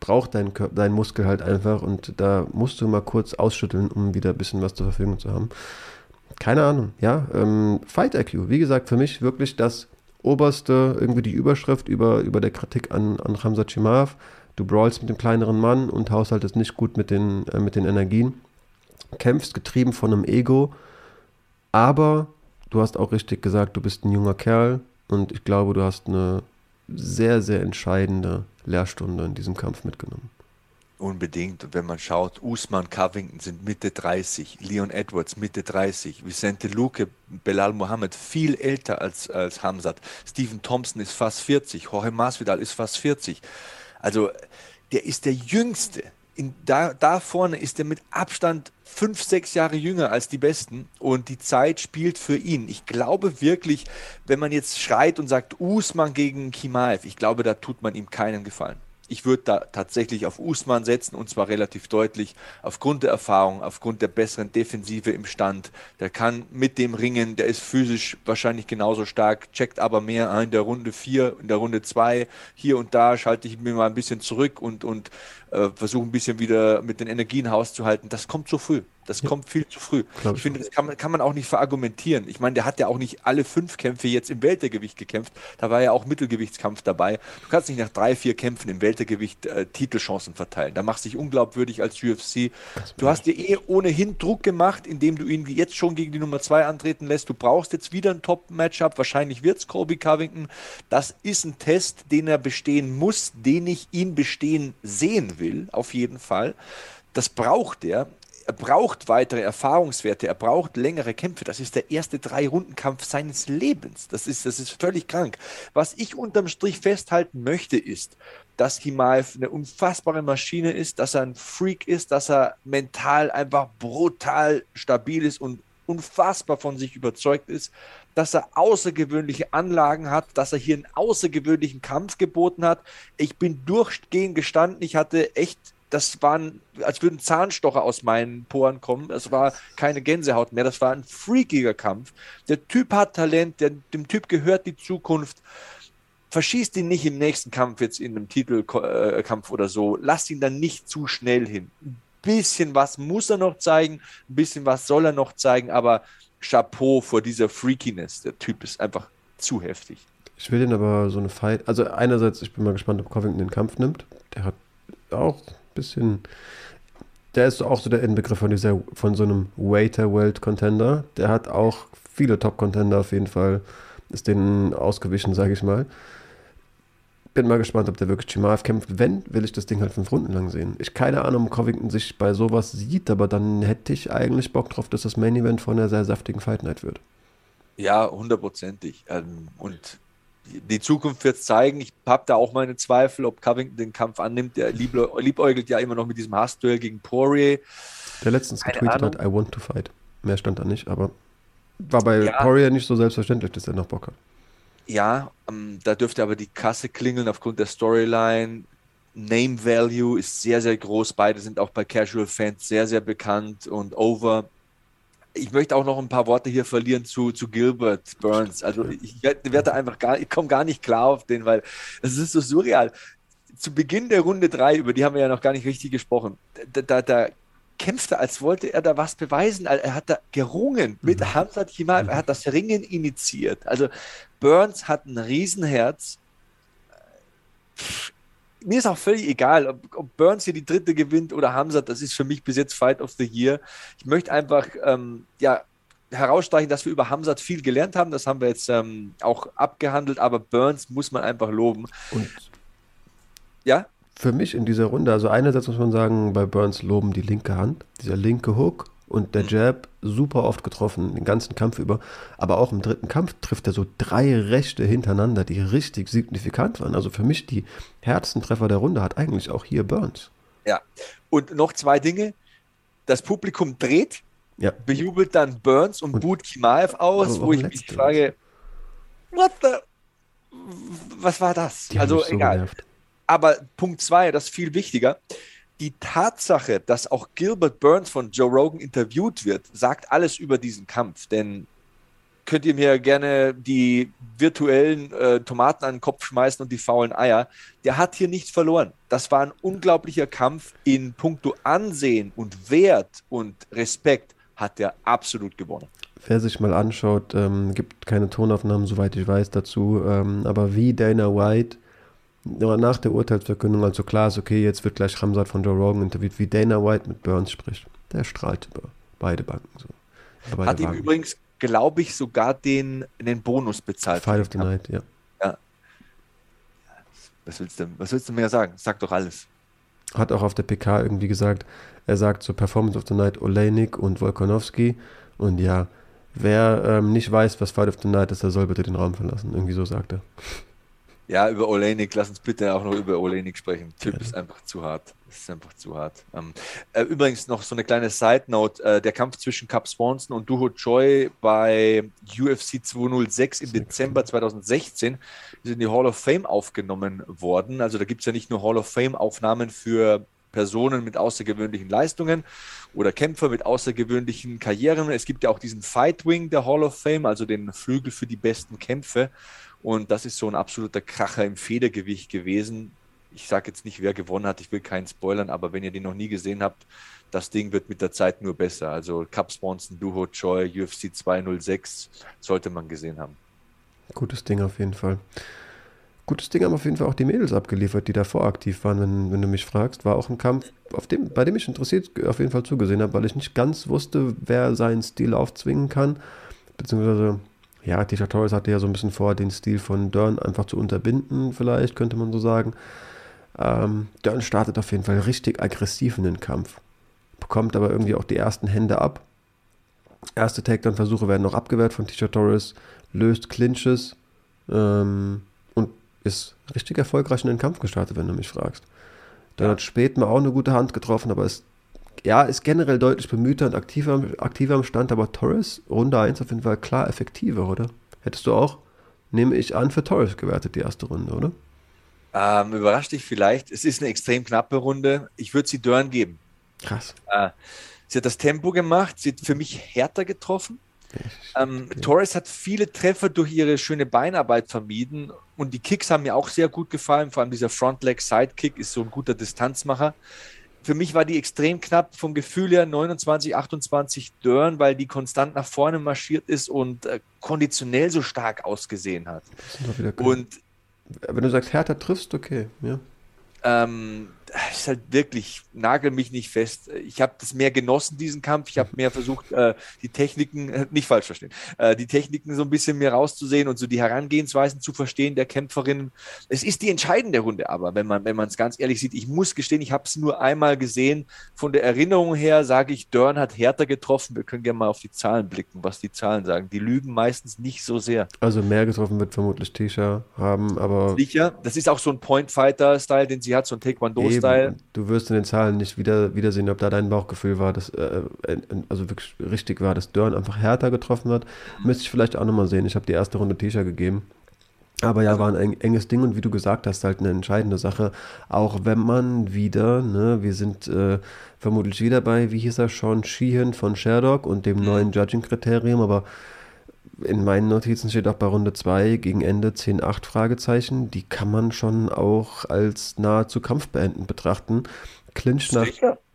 braucht dein, dein Muskel halt einfach und da musst du mal kurz ausschütteln, um wieder ein bisschen was zur Verfügung zu haben. Keine Ahnung, ja. Ähm, Fight IQ, wie gesagt, für mich wirklich das oberste, irgendwie die Überschrift über, über der Kritik an, an Hamza Chimaev. Du brawlst mit dem kleineren Mann und haushaltest nicht gut mit den, äh, mit den Energien. Kämpfst getrieben von einem Ego, aber du hast auch richtig gesagt, du bist ein junger Kerl und ich glaube, du hast eine sehr, sehr entscheidende Lehrstunde in diesem Kampf mitgenommen. Unbedingt. Und wenn man schaut, Usman, Covington sind Mitte 30, Leon Edwards Mitte 30, Vicente Luque, Belal Mohammed viel älter als, als Hamzat, Stephen Thompson ist fast 40, Jorge Masvidal ist fast 40. Also der ist der Jüngste. In, da, da vorne ist er mit Abstand fünf, sechs Jahre jünger als die Besten und die Zeit spielt für ihn. Ich glaube wirklich, wenn man jetzt schreit und sagt Usman gegen Kimaev, ich glaube, da tut man ihm keinen Gefallen ich würde da tatsächlich auf Usman setzen und zwar relativ deutlich aufgrund der Erfahrung, aufgrund der besseren Defensive im Stand. Der kann mit dem Ringen, der ist physisch wahrscheinlich genauso stark, checkt aber mehr in der Runde 4, in der Runde 2. Hier und da schalte ich mir mal ein bisschen zurück und, und äh, versuche ein bisschen wieder mit den Energien hauszuhalten. Das kommt zu früh. Das ja. kommt viel zu früh. Glaub ich finde, das kann man, kann man auch nicht verargumentieren. Ich meine, der hat ja auch nicht alle fünf Kämpfe jetzt im Weltergewicht gekämpft. Da war ja auch Mittelgewichtskampf dabei. Du kannst nicht nach drei, vier Kämpfen im Weltergewicht äh, Titelchancen verteilen. Da machst du dich unglaubwürdig als UFC. Du hast dir eh ohnehin Druck gemacht, indem du ihn jetzt schon gegen die Nummer zwei antreten lässt. Du brauchst jetzt wieder ein Top-Matchup. Wahrscheinlich wird es Colby Covington. Das ist ein Test, den er bestehen muss, den ich ihn bestehen sehen will, auf jeden Fall. Das braucht er er braucht weitere Erfahrungswerte, er braucht längere Kämpfe. Das ist der erste Drei-Runden-Kampf seines Lebens. Das ist, das ist völlig krank. Was ich unterm Strich festhalten möchte, ist, dass Himaev eine unfassbare Maschine ist, dass er ein Freak ist, dass er mental einfach brutal stabil ist und unfassbar von sich überzeugt ist, dass er außergewöhnliche Anlagen hat, dass er hier einen außergewöhnlichen Kampf geboten hat. Ich bin durchgehend gestanden, ich hatte echt das waren, als würden Zahnstocher aus meinen Poren kommen. Es war keine Gänsehaut mehr. Das war ein freakiger Kampf. Der Typ hat Talent, der, dem Typ gehört die Zukunft. Verschießt ihn nicht im nächsten Kampf, jetzt in einem Titelkampf oder so. Lasst ihn dann nicht zu schnell hin. Ein bisschen was muss er noch zeigen, ein bisschen was soll er noch zeigen, aber Chapeau vor dieser Freakiness. Der Typ ist einfach zu heftig. Ich will den aber so eine Fight. Also, einerseits, ich bin mal gespannt, ob Covington den Kampf nimmt. Der hat auch bisschen. Der ist auch so der Inbegriff von, dieser, von so einem Waiter-World-Contender. Der hat auch viele Top-Contender auf jeden Fall. Ist denen ausgewichen, sage ich mal. Bin mal gespannt, ob der wirklich Chimaev kämpft. Wenn, will ich das Ding halt fünf Runden lang sehen. Ich keine Ahnung, ob Covington sich bei sowas sieht, aber dann hätte ich eigentlich Bock drauf, dass das Main Event von einer sehr saftigen Fight Night wird. Ja, hundertprozentig. Ähm, und die Zukunft wird es zeigen. Ich habe da auch meine Zweifel, ob Covington den Kampf annimmt. Der liebäugelt ja immer noch mit diesem Hassduell gegen Poirier. Der letztens Keine getweetet Ahnung. hat, I want to fight. Mehr stand da nicht, aber war bei ja. Poirier nicht so selbstverständlich, dass er noch Bock hat. Ja, ähm, da dürfte aber die Kasse klingeln aufgrund der Storyline. Name Value ist sehr, sehr groß. Beide sind auch bei Casual Fans sehr, sehr bekannt und over ich möchte auch noch ein paar Worte hier verlieren zu, zu Gilbert Burns. Also ich werde einfach gar, ich komme gar nicht klar auf den, weil es ist so surreal. Zu Beginn der Runde 3, über die haben wir ja noch gar nicht richtig gesprochen, da, da, da kämpfte, als wollte er da was beweisen. Er hat da gerungen mit mhm. Hamzat Himal, er hat das Ringen initiiert. Also Burns hat ein Riesenherz mir ist auch völlig egal, ob, ob, Burns hier die dritte gewinnt oder Hamzat, das ist für mich bis jetzt Fight of the Year. Ich möchte einfach ähm, ja, herausstreichen, dass wir über Hamzat viel gelernt haben. Das haben wir jetzt ähm, auch abgehandelt, aber Burns muss man einfach loben. Und ja? Für mich in dieser Runde, also einerseits muss man sagen, bei Burns loben die linke Hand, dieser linke Hook und der mhm. Jab super oft getroffen, den ganzen Kampf über. Aber auch im dritten Kampf trifft er so drei Rechte hintereinander, die richtig signifikant waren. Also für mich die härtesten Treffer der Runde hat eigentlich auch hier Burns. Ja, und noch zwei Dinge. Das Publikum dreht, ja. bejubelt dann Burns und, und Boot Kimaev aus, wo ich mich frage, what the, was war das? Die also egal. Genervt. Aber Punkt zwei, das ist viel wichtiger. Die Tatsache, dass auch Gilbert Burns von Joe Rogan interviewt wird, sagt alles über diesen Kampf. Denn könnt ihr mir gerne die virtuellen äh, Tomaten an den Kopf schmeißen und die faulen Eier. Der hat hier nichts verloren. Das war ein unglaublicher Kampf in puncto Ansehen und Wert und Respekt hat er absolut gewonnen. Wer sich mal anschaut, ähm, gibt keine Tonaufnahmen, soweit ich weiß, dazu. Ähm, aber wie Dana White nach der Urteilsverkündung, also klar ist, okay, jetzt wird gleich Ramsat von Joe Rogan interviewt, wie Dana White mit Burns spricht. Der strahlt über beide Banken so. Beide hat ihm übrigens glaube ich, sogar den, den Bonus bezahlt. Fight of the Night, ja. ja. Was willst, du, was willst du mir sagen? Sag doch alles. Hat auch auf der PK irgendwie gesagt, er sagt zur so Performance of the Night Olejnik und Volkanovski. Und ja, wer ähm, nicht weiß, was Fight of the Night ist, der soll bitte den Raum verlassen. Irgendwie so sagt er. Ja, über Olenik, lass uns bitte auch noch über Olenik sprechen. Typ ist einfach zu hart. ist einfach zu hart. Ähm, äh, übrigens noch so eine kleine Side Note: äh, Der Kampf zwischen Cap Swanson und Duho Choi bei UFC 206 im Dezember 2016 ist in die Hall of Fame aufgenommen worden. Also da gibt es ja nicht nur Hall of Fame-Aufnahmen für Personen mit außergewöhnlichen Leistungen oder Kämpfer mit außergewöhnlichen Karrieren. Es gibt ja auch diesen Fight Wing der Hall of Fame, also den Flügel für die besten Kämpfe. Und das ist so ein absoluter Kracher im Federgewicht gewesen. Ich sage jetzt nicht, wer gewonnen hat, ich will keinen spoilern, aber wenn ihr den noch nie gesehen habt, das Ding wird mit der Zeit nur besser. Also Cup Swanson, Duho Choi, UFC 206 sollte man gesehen haben. Gutes Ding auf jeden Fall. Gutes Ding haben auf jeden Fall auch die Mädels abgeliefert, die davor aktiv waren, wenn, wenn du mich fragst. War auch ein Kampf, auf dem, bei dem ich interessiert auf jeden Fall zugesehen habe, weil ich nicht ganz wusste, wer seinen Stil aufzwingen kann. Beziehungsweise ja, Tisha Torres hatte ja so ein bisschen vor, den Stil von Dern einfach zu unterbinden, vielleicht könnte man so sagen. Ähm, Dern startet auf jeden Fall richtig aggressiv in den Kampf, bekommt aber irgendwie auch die ersten Hände ab. Erste Takedown-Versuche werden noch abgewehrt von Tisha Torres, löst Clinches ähm, ist richtig erfolgreich in den Kampf gestartet, wenn du mich fragst. Dann ja. hat Spätmer auch eine gute Hand getroffen, aber ist ja, ist generell deutlich bemühter und aktiver, aktiver am Stand, aber Torres, Runde 1 auf jeden Fall klar effektiver, oder? Hättest du auch, nehme ich an, für Torres gewertet, die erste Runde, oder? Ähm, überrascht dich vielleicht. Es ist eine extrem knappe Runde. Ich würde sie Dörn geben. Krass. Äh, sie hat das Tempo gemacht, sie hat für mich härter getroffen. Ähm. Torres hat viele Treffer durch ihre schöne Beinarbeit vermieden und die Kicks haben mir auch sehr gut gefallen. Vor allem dieser Frontleg-Sidekick ist so ein guter Distanzmacher für mich war die extrem knapp vom Gefühl her 29, 28 Dörn, weil die konstant nach vorne marschiert ist und äh, konditionell so stark ausgesehen hat. Und wenn du sagst, härter triffst, okay, ja. Ähm, ist halt wirklich, nagel mich nicht fest. Ich habe das mehr genossen, diesen Kampf. Ich habe mehr versucht, äh, die Techniken, äh, nicht falsch verstehen, äh, die Techniken so ein bisschen mehr rauszusehen und so die Herangehensweisen zu verstehen der Kämpferin. Es ist die entscheidende Runde, aber wenn man wenn es ganz ehrlich sieht, ich muss gestehen, ich habe es nur einmal gesehen. Von der Erinnerung her sage ich, Dörn hat härter getroffen. Wir können gerne mal auf die Zahlen blicken, was die Zahlen sagen. Die lügen meistens nicht so sehr. Also mehr getroffen wird vermutlich Tisha haben, aber. Sicher. Das ist auch so ein Point-Fighter-Style, den sie hat, so ein Taekwondo-Style. Style. Du wirst in den Zahlen nicht wieder, wiedersehen, ob da dein Bauchgefühl war, dass, äh, also wirklich richtig war, dass Dörn einfach härter getroffen hat. Müsste ich vielleicht auch nochmal sehen. Ich habe die erste Runde T-Shirt gegeben. Aber ja, war ein enges Ding und wie du gesagt hast, halt eine entscheidende Sache. Auch wenn man wieder, ne, wir sind äh, vermutlich wieder bei, wie hieß er, Sean Sheehan von Sherlock und dem mhm. neuen Judging-Kriterium, aber in meinen Notizen steht auch bei Runde 2 gegen Ende 10-8 Fragezeichen. Die kann man schon auch als nahezu kampfbeendend betrachten. Clinch nach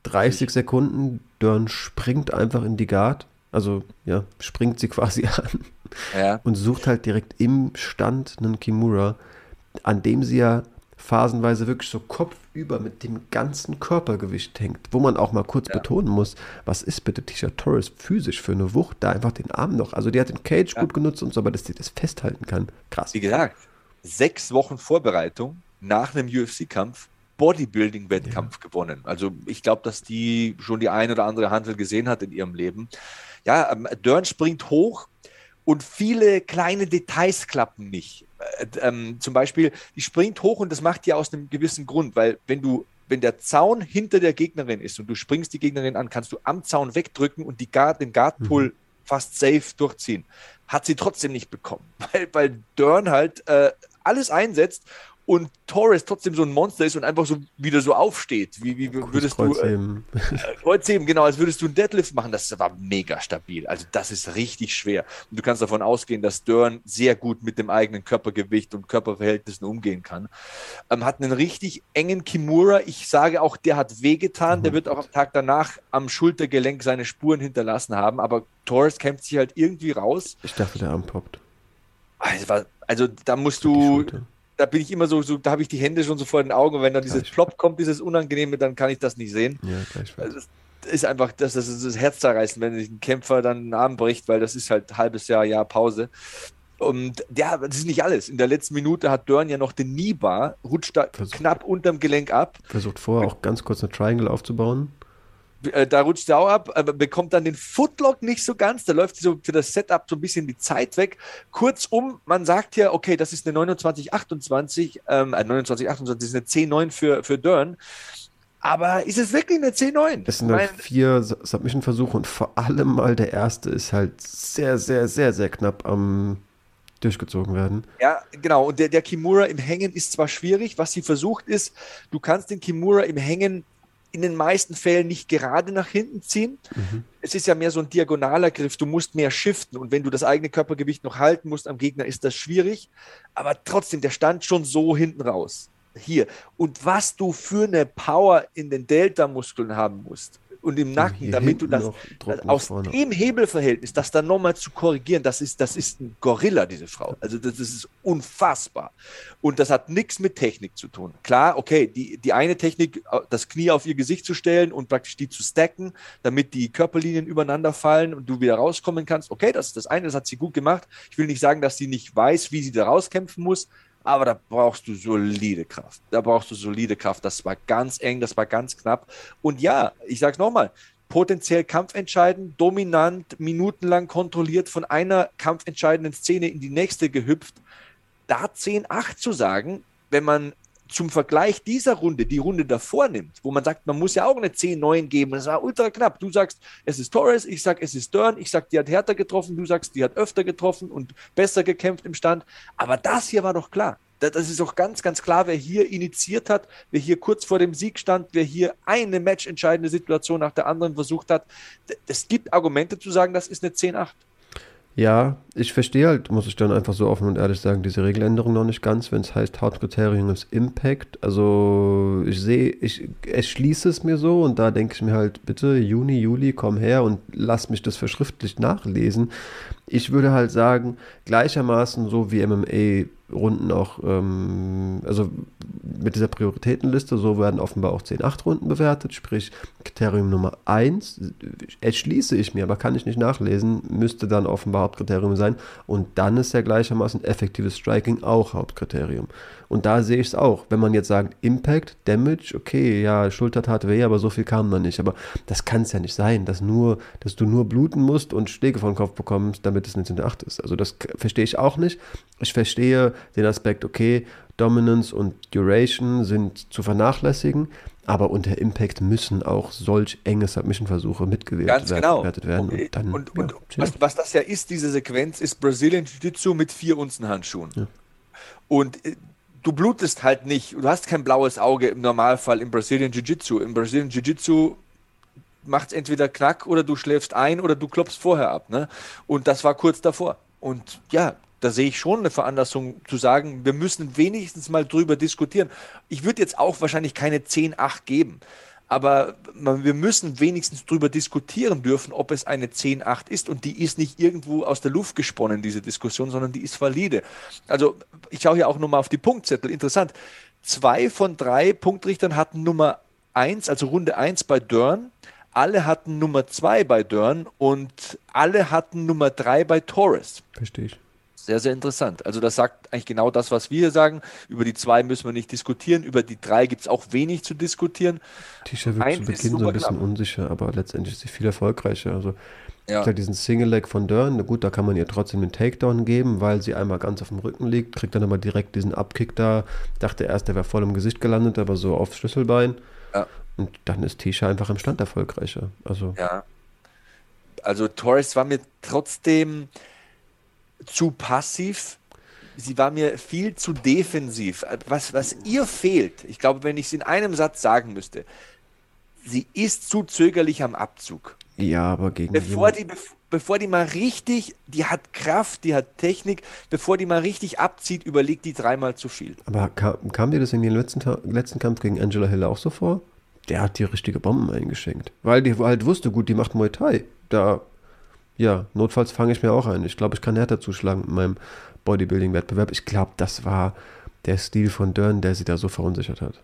30 Sekunden, Dörn springt einfach in die Guard. Also, ja, springt sie quasi an. Ja. Und sucht halt direkt im Stand einen Kimura, an dem sie ja phasenweise wirklich so kopfüber mit dem ganzen Körpergewicht hängt, wo man auch mal kurz ja. betonen muss, was ist bitte Tisha Torres physisch für eine Wucht, da einfach den Arm noch, also die hat den Cage ja. gut genutzt und so, aber dass sie das festhalten kann, krass. Wie gesagt, sechs Wochen Vorbereitung nach einem UFC-Kampf, Bodybuilding-Wettkampf ja. gewonnen. Also ich glaube, dass die schon die ein oder andere Handel gesehen hat in ihrem Leben. Ja, ähm, Dörn springt hoch und viele kleine Details klappen nicht. Äh, ähm, zum Beispiel, die springt hoch und das macht die aus einem gewissen Grund, weil wenn du wenn der Zaun hinter der Gegnerin ist und du springst die Gegnerin an, kannst du am Zaun wegdrücken und die Guard, den Guardpull mhm. fast safe durchziehen. Hat sie trotzdem nicht bekommen, weil, weil Dörn halt äh, alles einsetzt und Torres trotzdem so ein Monster ist und einfach so wieder so aufsteht. Wie, wie würdest Kreuzheben. du. Äh, Kreuzheben, genau, als würdest du einen Deadlift machen. Das war mega stabil. Also, das ist richtig schwer. Und du kannst davon ausgehen, dass Dörn sehr gut mit dem eigenen Körpergewicht und Körperverhältnissen umgehen kann. Ähm, hat einen richtig engen Kimura. Ich sage auch, der hat wehgetan. Mhm. Der wird auch am Tag danach am Schultergelenk seine Spuren hinterlassen haben. Aber Torres kämpft sich halt irgendwie raus. Ich dachte, der Arm poppt. Also, also da musst du da bin ich immer so, so da habe ich die Hände schon so vor den Augen. Und wenn dann dieses Plop kommt, dieses Unangenehme, dann kann ich das nicht sehen. Ja. Also das ist einfach, das, das ist das Herz zerreißen, wenn sich ein Kämpfer dann einen Arm bricht, weil das ist halt ein halbes Jahr, Jahr Pause. Und ja, das ist nicht alles. In der letzten Minute hat Dörn ja noch den Kniebar, rutscht da Versucht. knapp unterm Gelenk ab. Versucht vorher auch ganz kurz eine Triangle aufzubauen. Äh, da rutscht er auch ab, aber bekommt dann den Footlock nicht so ganz. Da läuft so für das Setup so ein bisschen die Zeit weg. Kurzum, man sagt ja, okay, das ist eine 2928, ähm, äh, 2928 ist eine C9 für, für Dörn. Aber ist es wirklich eine C9? Es sind halt vier Submission-Versuche und vor allem mal der erste ist halt sehr, sehr, sehr, sehr knapp am durchgezogen werden. Ja, genau. Und der, der Kimura im Hängen ist zwar schwierig. Was sie versucht ist, du kannst den Kimura im Hängen in den meisten Fällen nicht gerade nach hinten ziehen. Mhm. Es ist ja mehr so ein diagonaler Griff. Du musst mehr shiften und wenn du das eigene Körpergewicht noch halten musst am Gegner, ist das schwierig. Aber trotzdem, der stand schon so hinten raus. Hier. Und was du für eine Power in den Delta-Muskeln haben musst und im Nacken, damit du das aus dem Hebelverhältnis, das dann nochmal zu korrigieren, das ist, das ist ein Gorilla, diese Frau. Also das, das ist unfassbar. Und das hat nichts mit Technik zu tun. Klar, okay, die, die eine Technik, das Knie auf ihr Gesicht zu stellen und praktisch die zu stacken, damit die Körperlinien übereinander fallen und du wieder rauskommen kannst. Okay, das ist das eine, das hat sie gut gemacht. Ich will nicht sagen, dass sie nicht weiß, wie sie da rauskämpfen muss, aber da brauchst du solide Kraft. Da brauchst du solide Kraft. Das war ganz eng, das war ganz knapp. Und ja, ich sage es nochmal, potenziell kampfentscheidend, dominant, minutenlang kontrolliert, von einer kampfentscheidenden Szene in die nächste gehüpft. Da 10-8 zu sagen, wenn man zum Vergleich dieser Runde die Runde davor nimmt, wo man sagt, man muss ja auch eine 10-9 geben, das war ultra knapp. Du sagst, es ist Torres, ich sag, es ist Dern, ich sag, die hat härter getroffen, du sagst, die hat öfter getroffen und besser gekämpft im Stand. Aber das hier war doch klar. Das ist doch ganz, ganz klar, wer hier initiiert hat, wer hier kurz vor dem Sieg stand, wer hier eine matchentscheidende Situation nach der anderen versucht hat. Es gibt Argumente zu sagen, das ist eine 10-8. Ja, ich verstehe halt, muss ich dann einfach so offen und ehrlich sagen, diese Regeländerung noch nicht ganz, wenn es heißt, Hauptkriterium ist Impact. Also ich sehe, ich erschließe es mir so und da denke ich mir halt, bitte Juni, Juli, komm her und lass mich das verschriftlich nachlesen. Ich würde halt sagen, gleichermaßen so wie MMA Runden auch, ähm, also mit dieser Prioritätenliste, so werden offenbar auch 10-8-Runden bewertet, sprich Kriterium Nummer 1, erschließe ich mir, aber kann ich nicht nachlesen, müsste dann offenbar Hauptkriterium sein und dann ist ja gleichermaßen effektives Striking auch Hauptkriterium. Und da sehe ich es auch. Wenn man jetzt sagt, Impact, Damage, okay, ja, Schulter tat weh, aber so viel kam da nicht. Aber das kann es ja nicht sein, dass, nur, dass du nur bluten musst und Schläge von Kopf bekommst, damit es eine 8 ist. Also das verstehe ich auch nicht. Ich verstehe den Aspekt, okay, Dominance und Duration sind zu vernachlässigen, aber unter Impact müssen auch solch enge Submission-Versuche mitgewertet Ganz genau. werden. Und, dann, und, und, ja, was, was, das ja ist, diese Sequenz, ist Brazilian Jiu-Jitsu mit vier Unzen-Handschuhen. Ja. Und äh, du blutest halt nicht, du hast kein blaues Auge im Normalfall im Brazilian Jiu-Jitsu. Im Brazilian Jiu-Jitsu macht es entweder Knack oder du schläfst ein oder du klopfst vorher ab. Ne? Und das war kurz davor. Und ja, da sehe ich schon eine Veranlassung zu sagen, wir müssen wenigstens mal drüber diskutieren. Ich würde jetzt auch wahrscheinlich keine 10-8 geben aber wir müssen wenigstens darüber diskutieren dürfen, ob es eine 10-8 ist und die ist nicht irgendwo aus der Luft gesponnen, diese Diskussion, sondern die ist valide. Also ich schaue hier auch nochmal auf die Punktzettel. Interessant. Zwei von drei Punktrichtern hatten Nummer 1, also Runde 1 bei Dörn. Alle hatten Nummer 2 bei Dörn und alle hatten Nummer 3 bei Torres. Verstehe ich. Sehr, sehr interessant. Also das sagt eigentlich genau das, was wir hier sagen. Über die zwei müssen wir nicht diskutieren. Über die drei gibt es auch wenig zu diskutieren. Tisha wird zu Beginn so ein bisschen knapp. unsicher, aber letztendlich ist sie viel erfolgreicher. Also ja. Gesagt, diesen Single-Leg von Dörn, gut, da kann man ihr trotzdem den Takedown geben, weil sie einmal ganz auf dem Rücken liegt, kriegt dann aber direkt diesen Abkick da. Dachte erst, der wäre voll im Gesicht gelandet, aber so aufs Schlüsselbein. Und dann ist Tisha einfach im Stand erfolgreicher. Also. Ja. Also Torres war mir trotzdem, zu passiv. sie war mir viel zu defensiv. Was, was ihr fehlt, ich glaube, wenn ich es in einem Satz sagen müsste, sie ist zu zögerlich am Abzug. Ja, aber gegen bevor die, bevor die mal richtig, die hat Kraft, die hat Technik, bevor die mal richtig abzieht, überlegt die dreimal zu viel. Aber kam, kam dir das in den letzten, letzten Kampf gegen Angela Hill auch so vor? Der hat die richtige Bomben eingeschenkt. Weil die halt wusste, gut, die macht Muay Thai. Da, ja, notfalls fange ich mir auch ein. Ich glaube, ich kann härter zuschlagen mit meinem Bodybuilding-Wettbewerb. Ich glaube, das war der Stil von Dern, der sie da so verunsichert hat.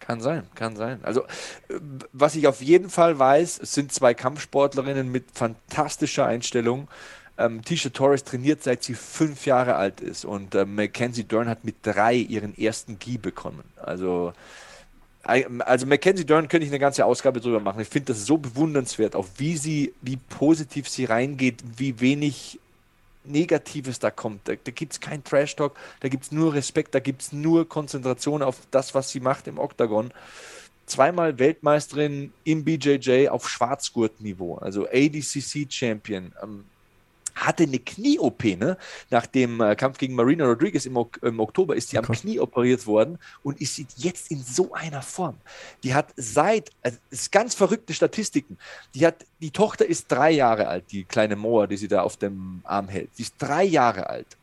Kann sein, kann sein. Also, äh, was ich auf jeden Fall weiß, es sind zwei Kampfsportlerinnen mit fantastischer Einstellung. Ähm, Tisha Torres trainiert seit sie fünf Jahre alt ist und äh, Mackenzie Dern hat mit drei ihren ersten Gi bekommen. Also, also Mackenzie Dern könnte ich eine ganze Ausgabe drüber machen. Ich finde das so bewundernswert, auch wie sie, wie positiv sie reingeht, wie wenig Negatives da kommt. Da, da gibt es keinen Trash-Talk, da gibt es nur Respekt, da gibt es nur Konzentration auf das, was sie macht im Oktagon. Zweimal Weltmeisterin im BJJ auf Schwarzgurt-Niveau, also ADCC-Champion. Ähm, hatte eine Knie-OP, ne? Nach dem äh, Kampf gegen Marina Rodriguez im, im Oktober ist sie am Knie operiert worden und ist jetzt in so einer Form. Die hat seit, also ist ganz verrückte Statistiken. Die hat, die Tochter ist drei Jahre alt, die kleine Moa, die sie da auf dem Arm hält. Sie ist drei Jahre alt.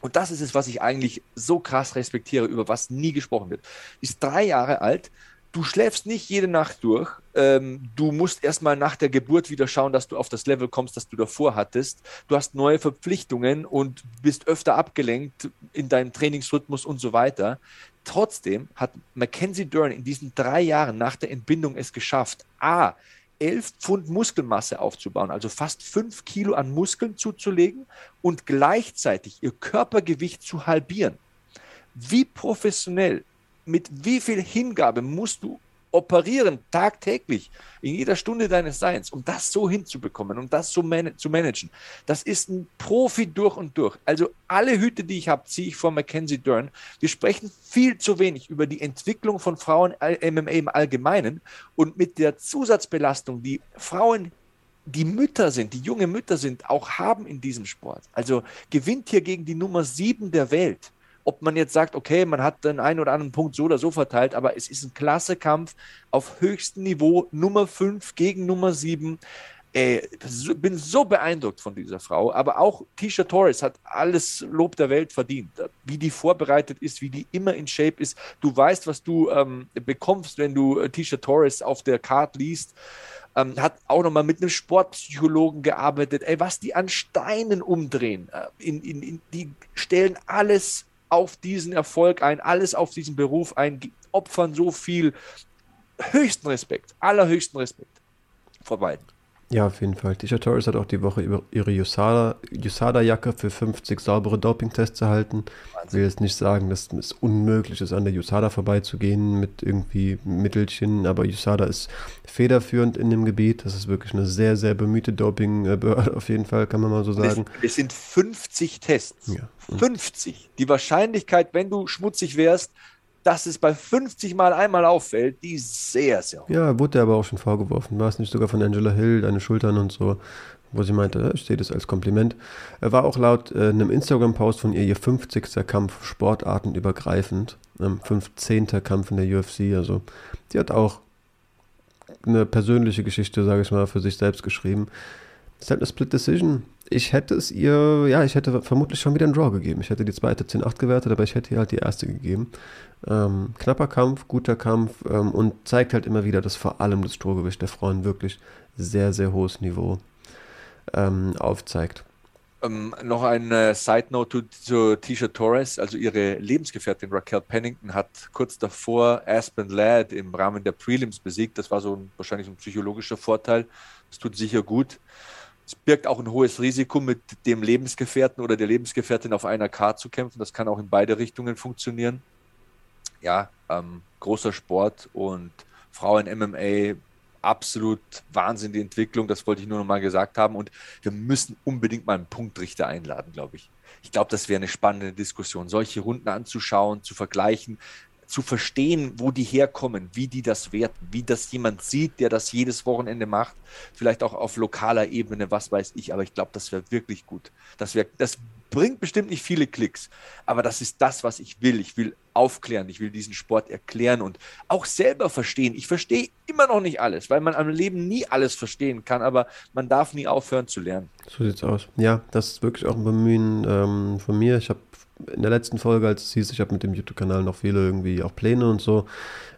Und das ist es, was ich eigentlich so krass respektiere, über was nie gesprochen wird. Die ist drei Jahre alt du schläfst nicht jede Nacht durch. Ähm, du musst erstmal nach der Geburt wieder schauen, dass du auf das Level kommst, das du davor hattest. Du hast neue Verpflichtungen und bist öfter abgelenkt in deinem Trainingsrhythmus und so weiter. Trotzdem hat Mackenzie Dern in diesen drei Jahren nach der Entbindung es geschafft, A, 11 Pfund Muskelmasse aufzubauen, also fast 5 Kilo an Muskeln zuzulegen und gleichzeitig ihr Körpergewicht zu halbieren. Wie professionell mit wie viel Hingabe musst du operieren, tagtäglich, in jeder Stunde deines Seins, um das so hinzubekommen, um das so man zu managen. Das ist ein Profi durch und durch. Also alle Hüte, die ich habe, ziehe ich vor Mackenzie Dern. Wir sprechen viel zu wenig über die Entwicklung von Frauen MMA im Allgemeinen und mit der Zusatzbelastung, die Frauen die Mütter sind, die junge Mütter sind, auch haben in diesem Sport. Also gewinnt hier gegen die Nummer sieben der Welt ob man jetzt sagt, okay, man hat den einen oder anderen Punkt so oder so verteilt, aber es ist ein klasse Kampf auf höchstem Niveau, Nummer 5 gegen Nummer 7. Äh, bin so beeindruckt von dieser Frau, aber auch Tisha Torres hat alles Lob der Welt verdient. Wie die vorbereitet ist, wie die immer in Shape ist. Du weißt, was du ähm, bekommst, wenn du äh, Tisha Torres auf der Card liest. Ähm, hat auch nochmal mit einem Sportpsychologen gearbeitet. Ey, was die an Steinen umdrehen, äh, in, in, in, die stellen alles auf diesen Erfolg ein, alles auf diesen Beruf ein, opfern so viel. Höchsten Respekt, allerhöchsten Respekt vor beiden. Ja, auf jeden Fall. Tisha Torres hat auch die Woche ihre USADA-Jacke für 50 saubere Dopingtests erhalten. Ich will jetzt nicht sagen, dass es unmöglich ist, an der USADA vorbeizugehen mit irgendwie Mittelchen, aber USADA ist federführend in dem Gebiet. Das ist wirklich eine sehr, sehr bemühte Dopingbehörde, auf jeden Fall, kann man mal so sagen. Es, sind 50 Tests. Ja. 50. Die Wahrscheinlichkeit, wenn du schmutzig wärst, dass es bei 50 Mal einmal auffällt, die sehr, sehr hoch. Ja, wurde aber auch schon vorgeworfen. War es nicht sogar von Angela Hill, deine Schultern und so, wo sie meinte, ich sehe das als Kompliment. Er war auch laut äh, einem Instagram-Post von ihr ihr 50. Kampf sportartenübergreifend, ähm, 15. Kampf in der UFC. Also, sie hat auch eine persönliche Geschichte, sage ich mal, für sich selbst geschrieben. Es ist halt eine Split Decision ich hätte es ihr, ja, ich hätte vermutlich schon wieder einen Draw gegeben. Ich hätte die zweite 10-8 gewertet, aber ich hätte ihr halt die erste gegeben. Ähm, knapper Kampf, guter Kampf ähm, und zeigt halt immer wieder, dass vor allem das Strohgewicht der Frauen wirklich sehr, sehr hohes Niveau ähm, aufzeigt. Ähm, noch eine Side Note zu, Tisha Torres, also ihre Lebensgefährtin Raquel Pennington hat kurz davor Aspen Ladd im Rahmen der Prelims besiegt. Das war so ein, wahrscheinlich ein psychologischer Vorteil. Das tut sicher gut. Es birgt auch ein hohes Risiko, mit dem Lebensgefährten oder der Lebensgefährtin auf einer Karte zu kämpfen. Das kann auch in beide Richtungen funktionieren. Ja, ähm, großer Sport und Frauen MMA, absolut Wahnsinn die Entwicklung. Das wollte ich nur noch mal gesagt haben. Und wir müssen unbedingt mal einen Punktrichter einladen, glaube ich. Ich glaube, das wäre eine spannende Diskussion, solche Runden anzuschauen, zu vergleichen zu verstehen, wo die herkommen, wie die das werten, wie das jemand sieht, der das jedes Wochenende macht, vielleicht auch auf lokaler Ebene, was weiß ich, aber ich glaube, das wäre wirklich gut. Das, wär, das bringt bestimmt nicht viele Klicks, aber das ist das, was ich will. Ich will aufklären, ich will diesen Sport erklären und auch selber verstehen. Ich verstehe immer noch nicht alles, weil man am Leben nie alles verstehen kann, aber man darf nie aufhören zu lernen. So sieht's aus. Ja, das ist wirklich auch ein Bemühen ähm, von mir. Ich habe in der letzten Folge, als es hieß, ich habe mit dem YouTube-Kanal noch viele irgendwie auch Pläne und so,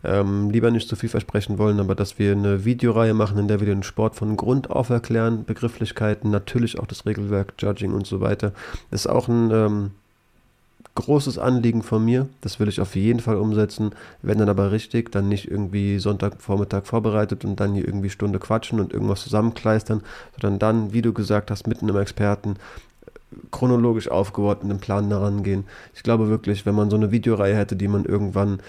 ähm, lieber nicht zu viel versprechen wollen, aber dass wir eine Videoreihe machen, in der wir den Sport von Grund auf erklären, Begrifflichkeiten, natürlich auch das Regelwerk, Judging und so weiter, ist auch ein ähm, großes Anliegen von mir. Das will ich auf jeden Fall umsetzen. Wenn dann aber richtig, dann nicht irgendwie Sonntagvormittag vorbereitet und dann hier irgendwie Stunde quatschen und irgendwas zusammenkleistern, sondern dann, wie du gesagt hast, mitten im Experten chronologisch aufgeordneten Plan daran gehen. Ich glaube wirklich, wenn man so eine Videoreihe hätte, die man irgendwann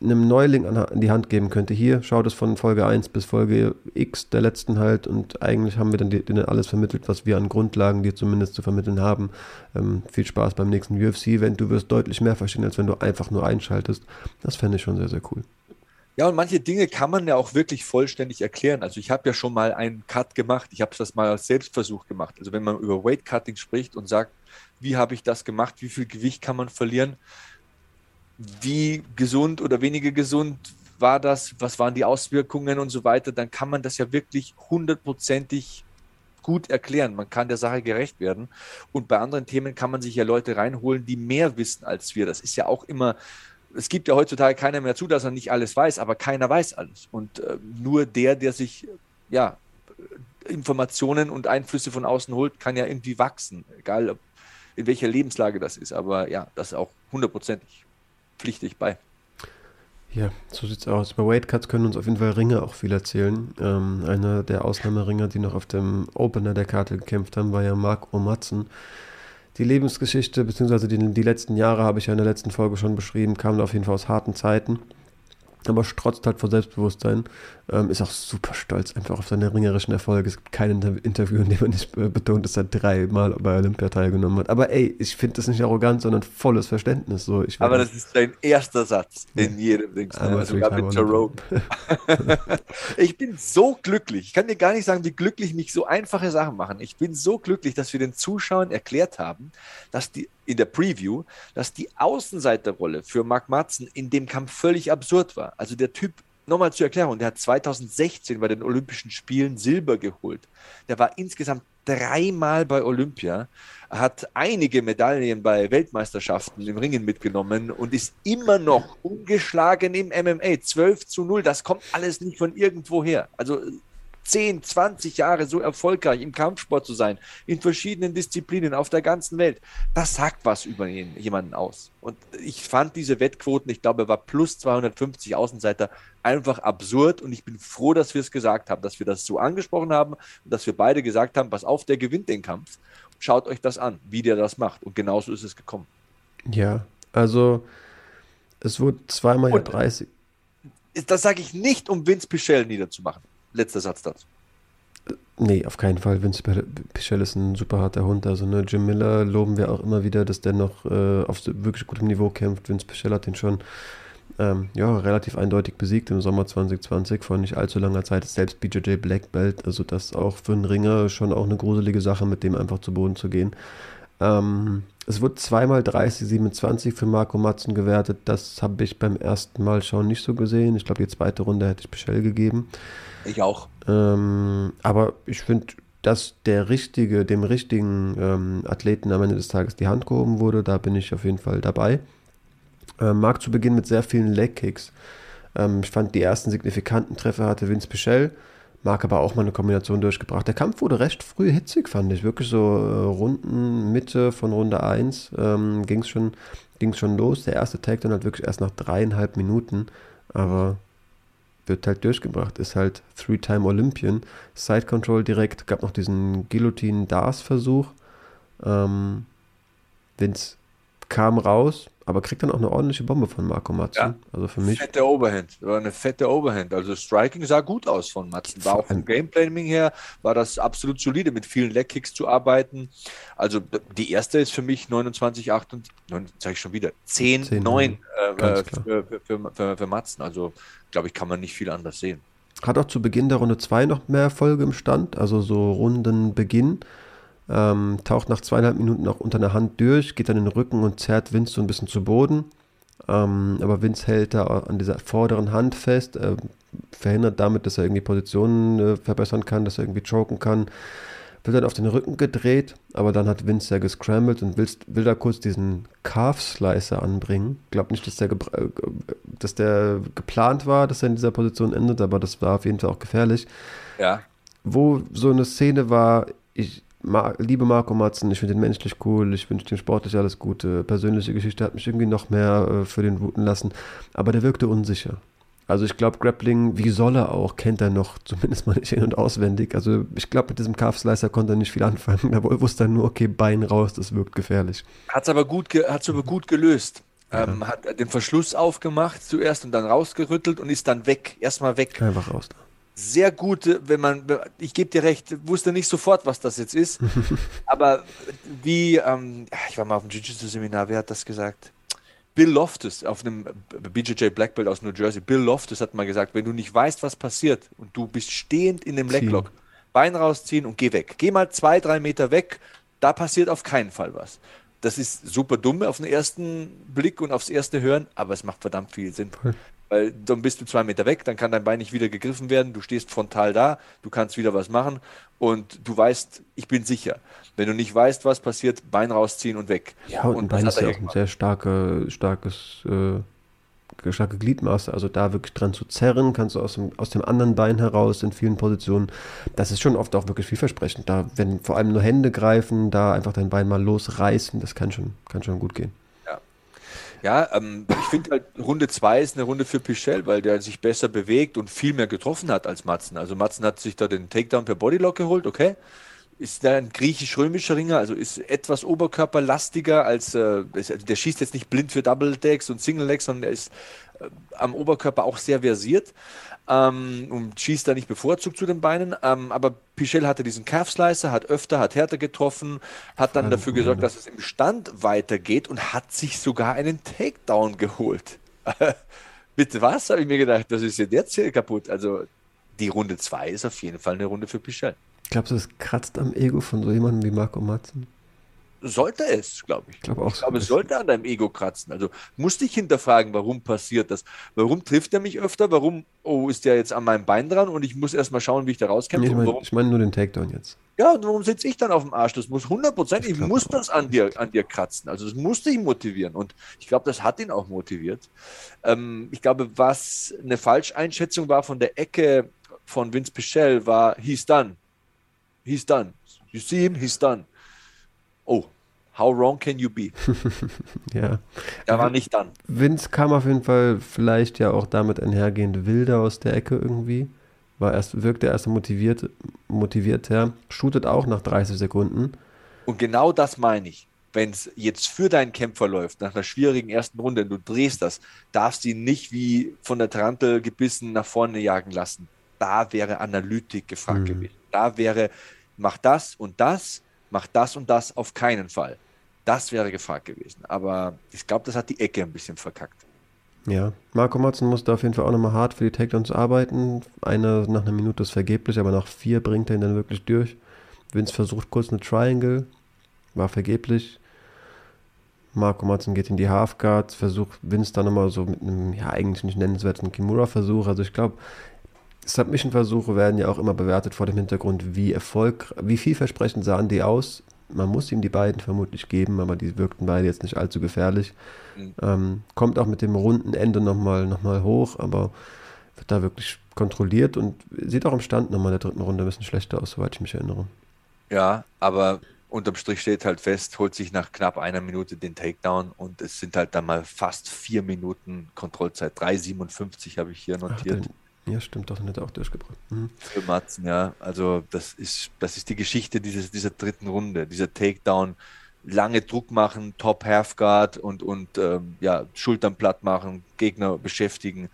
einem Neuling an die Hand geben könnte, hier, schau das von Folge 1 bis Folge X der letzten halt und eigentlich haben wir dann denen alles vermittelt, was wir an Grundlagen dir zumindest zu vermitteln haben. Ähm, viel Spaß beim nächsten UFC-Event. Du wirst deutlich mehr verstehen, als wenn du einfach nur einschaltest. Das fände ich schon sehr, sehr cool. Ja, und manche Dinge kann man ja auch wirklich vollständig erklären. Also ich habe ja schon mal einen Cut gemacht. Ich habe das mal als Selbstversuch gemacht. Also wenn man über Weight Cutting spricht und sagt, wie habe ich das gemacht, wie viel Gewicht kann man verlieren, wie gesund oder weniger gesund war das, was waren die Auswirkungen und so weiter, dann kann man das ja wirklich hundertprozentig gut erklären. Man kann der Sache gerecht werden. Und bei anderen Themen kann man sich ja Leute reinholen, die mehr wissen als wir. Das ist ja auch immer es gibt ja heutzutage keiner mehr zu, dass er nicht alles weiß, aber keiner weiß alles. Und äh, nur der, der sich ja, Informationen und Einflüsse von außen holt, kann ja irgendwie wachsen, egal in welcher Lebenslage das ist. Aber ja, das ist auch hundertprozentig pflichtig bei. Ja, so sieht's aus. Bei Weight Cuts können uns auf jeden Fall Ringer auch viel erzählen. Ähm, einer der Ausnahmeringer, die noch auf dem Opener der Karte gekämpft haben, war ja Mark Omatzen die Lebensgeschichte, beziehungsweise die, die letzten Jahre habe ich ja in der letzten Folge schon beschrieben, kamen auf jeden Fall aus harten Zeiten aber strotzt halt vor Selbstbewusstsein. Ähm, ist auch super stolz einfach auf seine ringerischen Erfolge. Es gibt kein Inter Interview, in dem er nicht betont, dass er dreimal bei Olympia teilgenommen hat. Aber ey, ich finde das nicht arrogant, sondern volles Verständnis. So, ich aber das ist sein erster Satz in jedem Ding. Ah, sogar mit Jerome. ich bin so glücklich. Ich kann dir gar nicht sagen, wie glücklich mich so einfache Sachen machen. Ich bin so glücklich, dass wir den Zuschauern erklärt haben, dass die in der Preview, dass die Außenseiterrolle für Mark Matzen in dem Kampf völlig absurd war. Also der Typ, nochmal zur Erklärung, der hat 2016 bei den Olympischen Spielen Silber geholt. Der war insgesamt dreimal bei Olympia, hat einige Medaillen bei Weltmeisterschaften im Ringen mitgenommen und ist immer noch ungeschlagen im MMA. 12 zu 0, das kommt alles nicht von irgendwo her. Also 10, 20 Jahre so erfolgreich im Kampfsport zu sein, in verschiedenen Disziplinen auf der ganzen Welt, das sagt was über jemanden aus. Und ich fand diese Wettquoten, ich glaube, er war plus 250 Außenseiter, einfach absurd. Und ich bin froh, dass wir es gesagt haben, dass wir das so angesprochen haben und dass wir beide gesagt haben, pass auf, der gewinnt den Kampf. Schaut euch das an, wie der das macht. Und genauso ist es gekommen. Ja, also es wurde zweimal ja 30. Das sage ich nicht, um Vince Pichel niederzumachen letzter Satz dazu. Nee, auf keinen Fall. Vince Pichel ist ein super harter Hund. Also ne, Jim Miller loben wir auch immer wieder, dass der noch äh, auf wirklich gutem Niveau kämpft. Vince Pichel hat den schon ähm, ja, relativ eindeutig besiegt im Sommer 2020 vor nicht allzu langer Zeit. Selbst BJJ Black Belt. Also das auch für einen Ringer schon auch eine gruselige Sache, mit dem einfach zu Boden zu gehen. Ähm, es wurde zweimal 30-27 für Marco Matzen gewertet. Das habe ich beim ersten Mal schon nicht so gesehen. Ich glaube, die zweite Runde hätte ich Pichel gegeben. Ich auch. Ähm, aber ich finde, dass der richtige, dem richtigen ähm, Athleten am Ende des Tages die Hand gehoben wurde, da bin ich auf jeden Fall dabei. Ähm, mag zu Beginn mit sehr vielen Leg-Kicks. Ähm, ich fand, die ersten signifikanten Treffer hatte Vince Pichel. Mark aber auch mal eine Kombination durchgebracht. Der Kampf wurde recht früh hitzig, fand ich. Wirklich so äh, Runden, Mitte von Runde 1 ähm, ging es schon, schon los. Der erste Take dann halt wirklich erst nach dreieinhalb Minuten. Aber wird halt durchgebracht, ist halt Three-Time Olympian. Side Control direkt, gab noch diesen Guillotine-Dars-Versuch. Ähm, Vince kam raus, aber kriegt dann auch eine ordentliche Bombe von Marco Matzen. Ja, also für mich. Fette Overhand, war eine fette Overhand. Also Striking sah gut aus von Matzen. War auch vom Gameplanning her, war das absolut solide, mit vielen Leg-Kicks zu arbeiten. Also die erste ist für mich 29, 8 und, sage ich schon wieder, 10, 10 9 äh, äh für, für, für, für Matzen. Also glaube ich, kann man nicht viel anders sehen. Hat auch zu Beginn der Runde 2 noch mehr Erfolge im Stand, also so Rundenbeginn. Ähm, taucht nach zweieinhalb Minuten auch unter der Hand durch, geht dann in den Rücken und zerrt Vince so ein bisschen zu Boden. Ähm, aber Vince hält da an dieser vorderen Hand fest, äh, verhindert damit, dass er irgendwie Positionen äh, verbessern kann, dass er irgendwie choken kann. Wird dann auf den Rücken gedreht, aber dann hat Vince ja gescrambled und will, will da kurz diesen Calf Slicer anbringen. Ich glaube nicht, dass der, äh, dass der geplant war, dass er in dieser Position endet, aber das war auf jeden Fall auch gefährlich. Ja. Wo so eine Szene war, ich, Ma liebe Marco Matzen, ich finde ihn menschlich cool, ich wünsche ihm sportlich alles Gute. Persönliche Geschichte hat mich irgendwie noch mehr äh, für den wuten lassen, aber der wirkte unsicher. Also ich glaube, Grappling, wie soll er auch, kennt er noch, zumindest mal nicht in- und auswendig. Also ich glaube, mit diesem Calf Slicer konnte er nicht viel anfangen. Er wusste dann nur, okay, Bein raus, das wirkt gefährlich. Hat es aber, gut hat's aber gut gelöst. Ja. Ähm, hat den Verschluss aufgemacht zuerst und dann rausgerüttelt und ist dann weg, erstmal weg. Einfach raus. Sehr gute, wenn man, ich gebe dir recht, wusste nicht sofort, was das jetzt ist, aber wie, ähm, ich war mal auf dem Jiu-Jitsu-Seminar, wer hat das gesagt? Bill Loftus auf einem BJJ Black Belt aus New Jersey. Bill Loftus hat mal gesagt, wenn du nicht weißt, was passiert und du bist stehend in dem Leglock, Bein rausziehen und geh weg. Geh mal zwei, drei Meter weg, da passiert auf keinen Fall was. Das ist super dumm auf den ersten Blick und aufs erste Hören, aber es macht verdammt viel Sinn. Weil dann bist du zwei Meter weg, dann kann dein Bein nicht wieder gegriffen werden, du stehst frontal da, du kannst wieder was machen und du weißt, ich bin sicher. Wenn du nicht weißt, was passiert, Bein rausziehen und weg. Ja, und, und ein Bein ist ja auch ein sehr starke, starkes, äh, starke Gliedmaße. Also da wirklich dran zu zerren, kannst du aus dem, aus dem anderen Bein heraus in vielen Positionen. Das ist schon oft auch wirklich vielversprechend. Da, wenn vor allem nur Hände greifen, da einfach dein Bein mal losreißen, das kann schon, kann schon gut gehen. Ja, ähm, ich finde halt, Runde 2 ist eine Runde für Pichel, weil der sich besser bewegt und viel mehr getroffen hat als Matzen. Also Matzen hat sich da den Takedown per Bodylock geholt, okay. Ist da ein griechisch-römischer Ringer, also ist etwas oberkörperlastiger als, äh, der schießt jetzt nicht blind für Double Decks und Single Legs, sondern er ist äh, am Oberkörper auch sehr versiert ähm, und schießt da nicht bevorzugt zu den Beinen. Ähm, aber Pichel hatte diesen Calf Slicer, hat öfter, hat härter getroffen, hat dann dafür gesorgt, dass es im Stand weitergeht und hat sich sogar einen Takedown geholt. Bitte was, habe ich mir gedacht, das ist jetzt hier kaputt. Also die Runde 2 ist auf jeden Fall eine Runde für Pichel. Glaubst du, das kratzt am Ego von so jemandem wie Marco Matzen? Sollte es, glaube ich. Ich glaube auch. Ich glaube, es sollte an deinem Ego kratzen. Also musste ich hinterfragen, warum passiert das? Warum trifft er mich öfter? Warum, oh, ist der jetzt an meinem Bein dran und ich muss erstmal schauen, wie ich da rauskämpfe? Nee, ich meine ich mein nur den Takedown jetzt. Ja, und warum sitze ich dann auf dem Arsch? Das muss hundertprozentig, ich, ich muss das an dir, an dir kratzen. Also das musste ihn motivieren. Und ich glaube, das hat ihn auch motiviert. Ähm, ich glaube, was eine Falscheinschätzung war von der Ecke von Vince Pichel, war, he's done. He's done. You see him, he's done. Oh, how wrong can you be? ja. Er war nicht dann. Vince kam auf jeden Fall vielleicht ja auch damit einhergehend wilder aus der Ecke irgendwie. War erst, wirkte erst motiviert, motivierter, shootet auch nach 30 Sekunden. Und genau das meine ich. Wenn es jetzt für deinen Kämpfer läuft, nach einer schwierigen ersten Runde, und du drehst das, darfst du ihn nicht wie von der Tarantel gebissen nach vorne jagen lassen. Da wäre Analytik gefragt mhm. gewesen. Da wäre, mach das und das, mach das und das auf keinen Fall. Das wäre gefragt gewesen. Aber ich glaube, das hat die Ecke ein bisschen verkackt. Ja, Marco Motzen musste auf jeden Fall auch nochmal hart für die Takedowns arbeiten. Einer nach einer Minute ist vergeblich, aber nach vier bringt er ihn dann wirklich durch. Vince versucht kurz eine Triangle, war vergeblich. Marco Motzen geht in die Halfguard, versucht Vince dann nochmal so mit einem, ja, eigentlich nicht nennenswerten Kimura-Versuch. Also ich glaube, Submission-Versuche werden ja auch immer bewertet vor dem Hintergrund, wie Erfolg, wie vielversprechend sahen die aus. Man muss ihm die beiden vermutlich geben, aber die wirkten beide jetzt nicht allzu gefährlich. Mhm. Ähm, kommt auch mit dem runden Ende nochmal noch mal hoch, aber wird da wirklich kontrolliert und sieht auch im Stand nochmal in der dritten Runde ein bisschen schlechter aus, soweit ich mich erinnere. Ja, aber unterm Strich steht halt fest, holt sich nach knapp einer Minute den Takedown und es sind halt dann mal fast vier Minuten Kontrollzeit. 3,57 habe ich hier notiert. Ach, ja, stimmt, doch, dann hat er auch durchgebracht. Mhm. Für Matzen, ja. Also das ist, das ist die Geschichte dieses, dieser dritten Runde, dieser Takedown. Lange Druck machen, Top Halfguard und, und ähm, ja, Schultern platt machen, Gegner beschäftigen.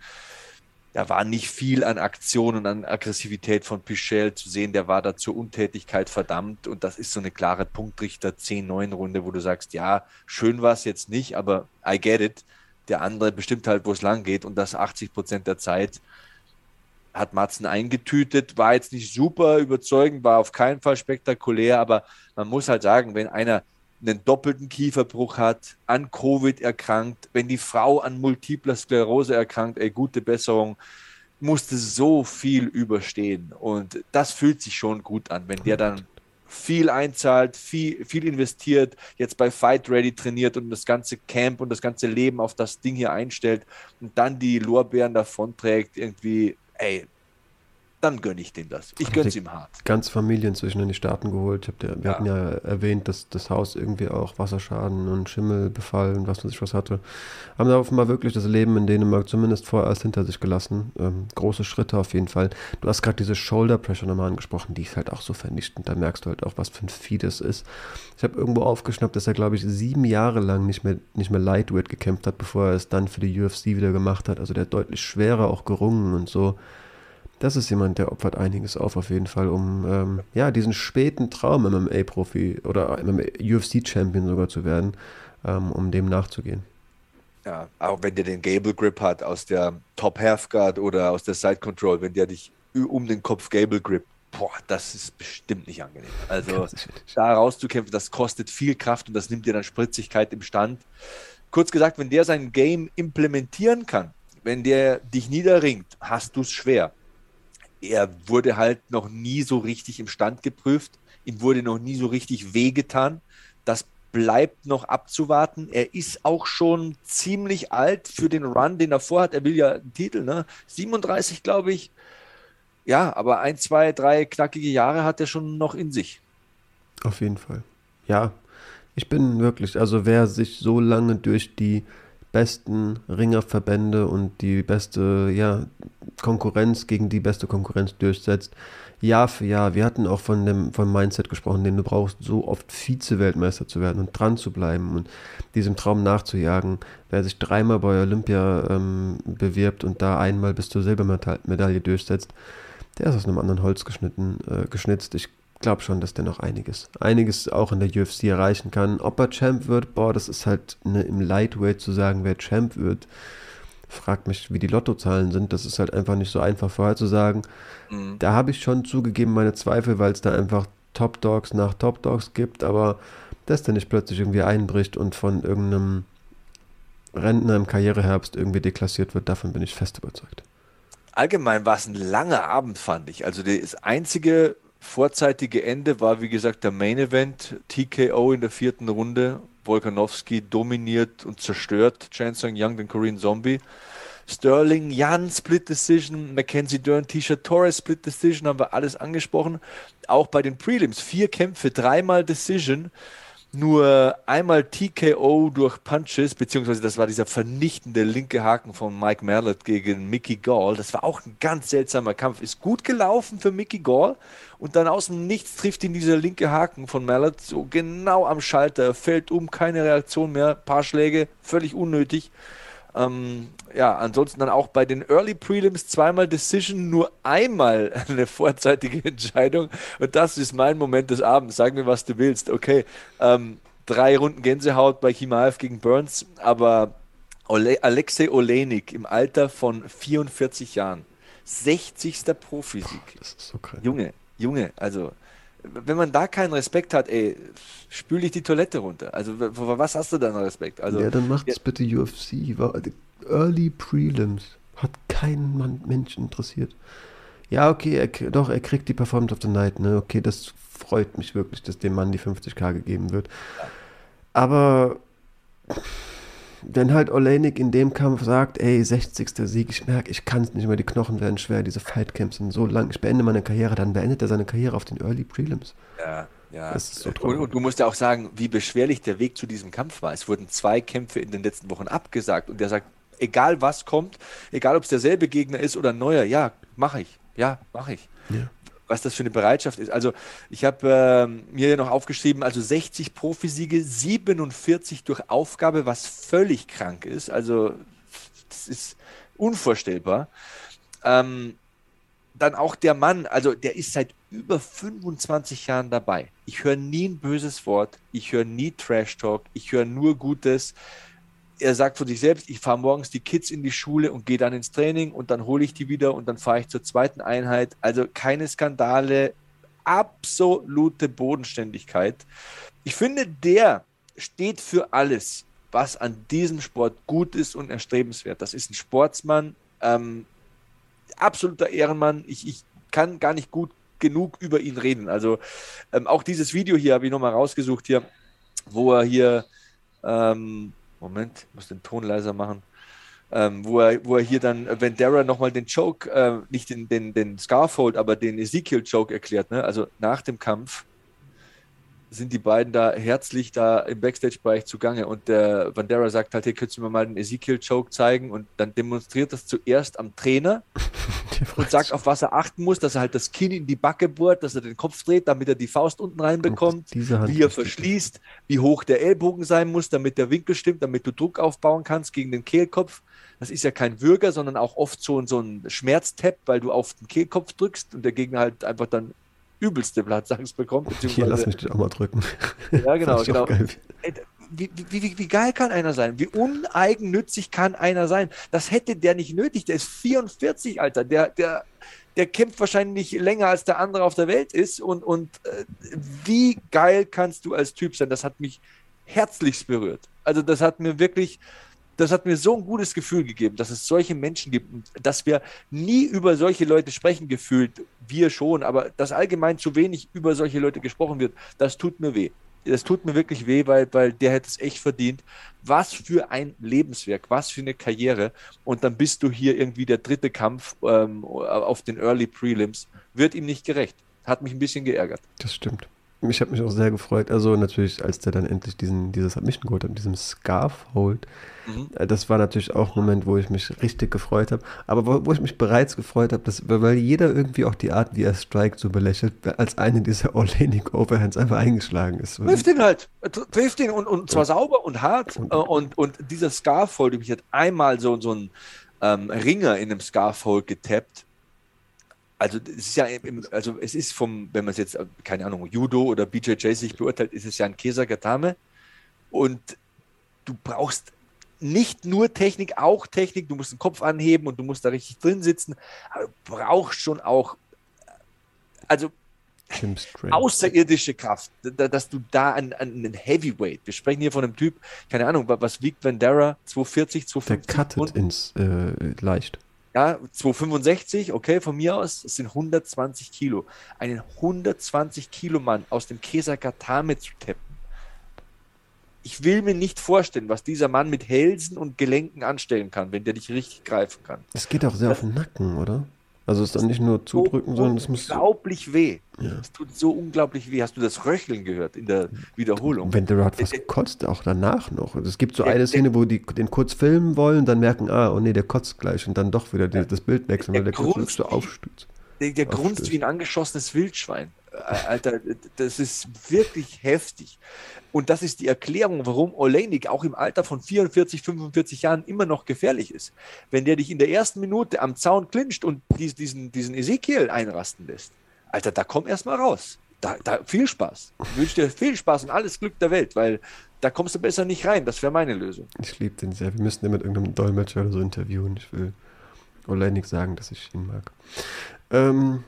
Da war nicht viel an Aktion und an Aggressivität von Pichel zu sehen. Der war da zur Untätigkeit verdammt. Und das ist so eine klare Punktrichter 10-9-Runde, wo du sagst, ja, schön war es jetzt nicht, aber I get it. Der andere bestimmt halt, wo es lang geht und das 80 Prozent der Zeit hat Matzen eingetütet, war jetzt nicht super überzeugend, war auf keinen Fall spektakulär, aber man muss halt sagen, wenn einer einen doppelten Kieferbruch hat, an Covid erkrankt, wenn die Frau an multipler Sklerose erkrankt, ey, gute Besserung, musste so viel überstehen. Und das fühlt sich schon gut an, wenn der dann viel einzahlt, viel, viel investiert, jetzt bei Fight Ready trainiert und das ganze Camp und das ganze Leben auf das Ding hier einstellt und dann die Lorbeeren davonträgt, irgendwie, ey, dann gönne ich dem das. Ich gönne es ihm hart. Ganz Familie inzwischen in die Staaten geholt. Ich der, wir ja. hatten ja erwähnt, dass das Haus irgendwie auch Wasserschaden und Schimmelbefall und was weiß ich was hatte. Haben da offenbar wirklich das Leben in Dänemark zumindest vorerst hinter sich gelassen. Ähm, große Schritte auf jeden Fall. Du hast gerade diese Shoulder Pressure nochmal angesprochen, die ist halt auch so vernichtend. Da merkst du halt auch, was für ein Vieh das ist. Ich habe irgendwo aufgeschnappt, dass er, glaube ich, sieben Jahre lang nicht mehr, nicht mehr Lightweight gekämpft hat, bevor er es dann für die UFC wieder gemacht hat. Also der hat deutlich schwerer auch gerungen und so das ist jemand, der opfert einiges auf, auf jeden Fall, um ähm, ja, diesen späten Traum MMA-Profi oder UFC-Champion sogar zu werden, ähm, um dem nachzugehen. Ja, auch wenn der den Gable Grip hat aus der Top Half Guard oder aus der Side Control, wenn der dich um den Kopf Gable Grip, boah, das ist bestimmt nicht angenehm. Also da rauszukämpfen, das kostet viel Kraft und das nimmt dir dann Spritzigkeit im Stand. Kurz gesagt, wenn der sein Game implementieren kann, wenn der dich niederringt, hast du es schwer er wurde halt noch nie so richtig im Stand geprüft. Ihm wurde noch nie so richtig wehgetan. Das bleibt noch abzuwarten. Er ist auch schon ziemlich alt für den Run, den er vorhat. Er will ja einen Titel, ne? 37, glaube ich. Ja, aber ein, zwei, drei knackige Jahre hat er schon noch in sich. Auf jeden Fall. Ja, ich bin wirklich, also wer sich so lange durch die besten Ringerverbände und die beste ja, Konkurrenz gegen die beste Konkurrenz durchsetzt. Jahr für Jahr. Wir hatten auch von dem vom Mindset gesprochen, den du brauchst, so oft Vize-Weltmeister zu werden und dran zu bleiben und diesem Traum nachzujagen. Wer sich dreimal bei Olympia ähm, bewirbt und da einmal bis zur Silbermedaille durchsetzt, der ist aus einem anderen Holz geschnitten, äh, geschnitzt. Ich glaube schon, dass der noch einiges, einiges auch in der UFC erreichen kann. Ob er Champ wird, boah, das ist halt ne, im Lightweight zu sagen, wer Champ wird. Fragt mich, wie die Lottozahlen sind. Das ist halt einfach nicht so einfach vorherzusagen. Mhm. Da habe ich schon zugegeben meine Zweifel, weil es da einfach Top Dogs nach Top Dogs gibt, aber dass der nicht plötzlich irgendwie einbricht und von irgendeinem Rentner im Karriereherbst irgendwie deklassiert wird, davon bin ich fest überzeugt. Allgemein war es ein langer Abend, fand ich. Also das einzige vorzeitige Ende war, wie gesagt, der Main Event. TKO in der vierten Runde. Volkanovski dominiert und zerstört Chan Sung Young, den Korean Zombie. Sterling, Jan, Split Decision, Mackenzie Dern, Tisha Torres, Split Decision, haben wir alles angesprochen. Auch bei den Prelims, vier Kämpfe, dreimal Decision nur einmal TKO durch Punches, beziehungsweise das war dieser vernichtende linke Haken von Mike Mallet gegen Mickey Gall. Das war auch ein ganz seltsamer Kampf. Ist gut gelaufen für Mickey Gall und dann aus dem Nichts trifft ihn dieser linke Haken von Mallet so genau am Schalter, fällt um, keine Reaktion mehr, paar Schläge, völlig unnötig. Ähm, ja, ansonsten dann auch bei den Early Prelims zweimal Decision, nur einmal eine vorzeitige Entscheidung. Und das ist mein Moment des Abends. Sag mir, was du willst. Okay, ähm, drei Runden Gänsehaut bei Kimaev gegen Burns, aber Ole Alexei Olenik im Alter von 44 Jahren, 60. Profisieg. Das ist so krass. Junge, Junge, also wenn man da keinen Respekt hat, ey, spül ich die Toilette runter. Also, was hast du da noch Respekt? Also, ja, dann macht es ja. bitte UFC. Early Prelims. Hat keinen Mann, Mensch interessiert. Ja, okay, er, doch, er kriegt die Performance of the Night, ne? Okay, das freut mich wirklich, dass dem Mann die 50k gegeben wird. Aber wenn halt Olenik in dem Kampf sagt, ey, 60. Sieg, ich merke, ich kann es nicht mehr, die Knochen werden schwer, diese Fightcamps sind so lang, ich beende meine Karriere, dann beendet er seine Karriere auf den Early Prelims. Ja, ja. Das ist so und, und, du musst ja auch sagen, wie beschwerlich der Weg zu diesem Kampf war. Es wurden zwei Kämpfe in den letzten Wochen abgesagt und der sagt, egal was kommt, egal ob es derselbe Gegner ist oder ein neuer, ja, mache ich. Ja, mache ich. Ja was das für eine Bereitschaft ist. Also ich habe äh, mir noch aufgeschrieben, also 60 Profisiege, 47 durch Aufgabe, was völlig krank ist. Also das ist unvorstellbar. Ähm, dann auch der Mann, also der ist seit über 25 Jahren dabei. Ich höre nie ein böses Wort, ich höre nie Trash Talk, ich höre nur Gutes. Er sagt von sich selbst, ich fahre morgens die Kids in die Schule und gehe dann ins Training und dann hole ich die wieder und dann fahre ich zur zweiten Einheit. Also keine Skandale, absolute Bodenständigkeit. Ich finde, der steht für alles, was an diesem Sport gut ist und erstrebenswert. Das ist ein Sportsmann, ähm, absoluter Ehrenmann. Ich, ich kann gar nicht gut genug über ihn reden. Also ähm, auch dieses Video hier habe ich nochmal rausgesucht hier, wo er hier, ähm, Moment, ich muss den Ton leiser machen, ähm, wo, er, wo er hier dann Vendera nochmal den Joke, äh, nicht den, den, den Scarfold, aber den Ezekiel-Joke erklärt. Ne? Also nach dem Kampf sind die beiden da herzlich da im Backstage-Bereich zugange. Und der Vandera sagt halt, hier könntest du mir mal den Ezekiel-Choke zeigen? Und dann demonstriert das zuerst am Trainer und sagt, auf was er achten muss, dass er halt das Kinn in die Backe bohrt, dass er den Kopf dreht, damit er die Faust unten reinbekommt, wie er verschließt, wie hoch der Ellbogen sein muss, damit der Winkel stimmt, damit du Druck aufbauen kannst gegen den Kehlkopf. Das ist ja kein Würger, sondern auch oft so, so ein Schmerztap, weil du auf den Kehlkopf drückst und der Gegner halt einfach dann übelste Platzangst bekommt. Hier, lass mich dich auch mal drücken. Ja, genau, genau. Wie, wie, wie, wie, geil kann einer sein? Wie uneigennützig kann einer sein? Das hätte der nicht nötig. Der ist 44, Alter. Der, der, der kämpft wahrscheinlich länger, als der andere auf der Welt ist. Und, und äh, wie geil kannst du als Typ sein? Das hat mich herzlichst berührt. Also, das hat mir wirklich, das hat mir so ein gutes Gefühl gegeben, dass es solche Menschen gibt dass wir nie über solche Leute sprechen gefühlt, wir schon, aber dass allgemein zu wenig über solche Leute gesprochen wird, das tut mir weh. Das tut mir wirklich weh, weil, weil der hätte es echt verdient. Was für ein Lebenswerk, was für eine Karriere. Und dann bist du hier irgendwie der dritte Kampf ähm, auf den Early Prelims. Wird ihm nicht gerecht. Hat mich ein bisschen geärgert. Das stimmt. Ich habe mich auch sehr gefreut. Also natürlich, als der dann endlich diesen, dieses Submission geholt hat, diesem Scarf holt. Mhm. Äh, das war natürlich auch ein Moment, wo ich mich richtig gefreut habe. Aber wo, wo, ich mich bereits gefreut habe, weil jeder irgendwie auch die Art, wie er Strike so belächelt, als eine dieser Olenik Overhands einfach eingeschlagen ist. Trifft ihn halt. Trifft ihn und, und zwar ja. sauber und hart. Und, äh, und, und dieser Scarfold, mich hat einmal so, so ein ähm, Ringer in einem Scarfold getappt also es ist ja im, also es ist vom, wenn man es jetzt, keine Ahnung, Judo oder BJJ sich beurteilt, ist es ja ein Kesagatame. Und du brauchst nicht nur Technik, auch Technik, du musst den Kopf anheben und du musst da richtig drin sitzen, aber du brauchst schon auch, also außerirdische Kraft, dass du da an, an einen Heavyweight, wir sprechen hier von einem Typ, keine Ahnung, was wiegt Vandera? 240, 250? Der cuttet ins äh, leicht. Ja, 265, okay, von mir aus, das sind 120 Kilo. Einen 120 Kilo Mann aus dem Kesagatame zu tappen. Ich will mir nicht vorstellen, was dieser Mann mit Hälsen und Gelenken anstellen kann, wenn der dich richtig greifen kann. Es geht auch sehr das, auf den Nacken, oder? Also es ist dann nicht nur zudrücken, so sondern es muss. Unglaublich weh. Ja. Es tut so unglaublich weh. Hast du das Röcheln gehört in der Wiederholung? Wenn der hat was kotzt, auch danach noch. Also es gibt so der, eine Szene, wo die den kurz filmen wollen, dann merken, ah, oh nee, der kotzt gleich und dann doch wieder die, das Bild wechseln, weil der, der kurz so aufstützt. Der, der grunzt wie ein angeschossenes Wildschwein. Alter, das ist wirklich heftig. Und das ist die Erklärung, warum Oleinik auch im Alter von 44, 45 Jahren immer noch gefährlich ist. Wenn der dich in der ersten Minute am Zaun clincht und diesen, diesen Ezekiel einrasten lässt, Alter, da komm erst mal raus. Da, da, viel Spaß. Ich wünsche dir viel Spaß und alles Glück der Welt, weil da kommst du besser nicht rein. Das wäre meine Lösung. Ich liebe den sehr. Wir müssen ihn mit irgendeinem Dolmetscher oder so interviewen. Ich will Oleinik sagen, dass ich ihn mag. Ähm,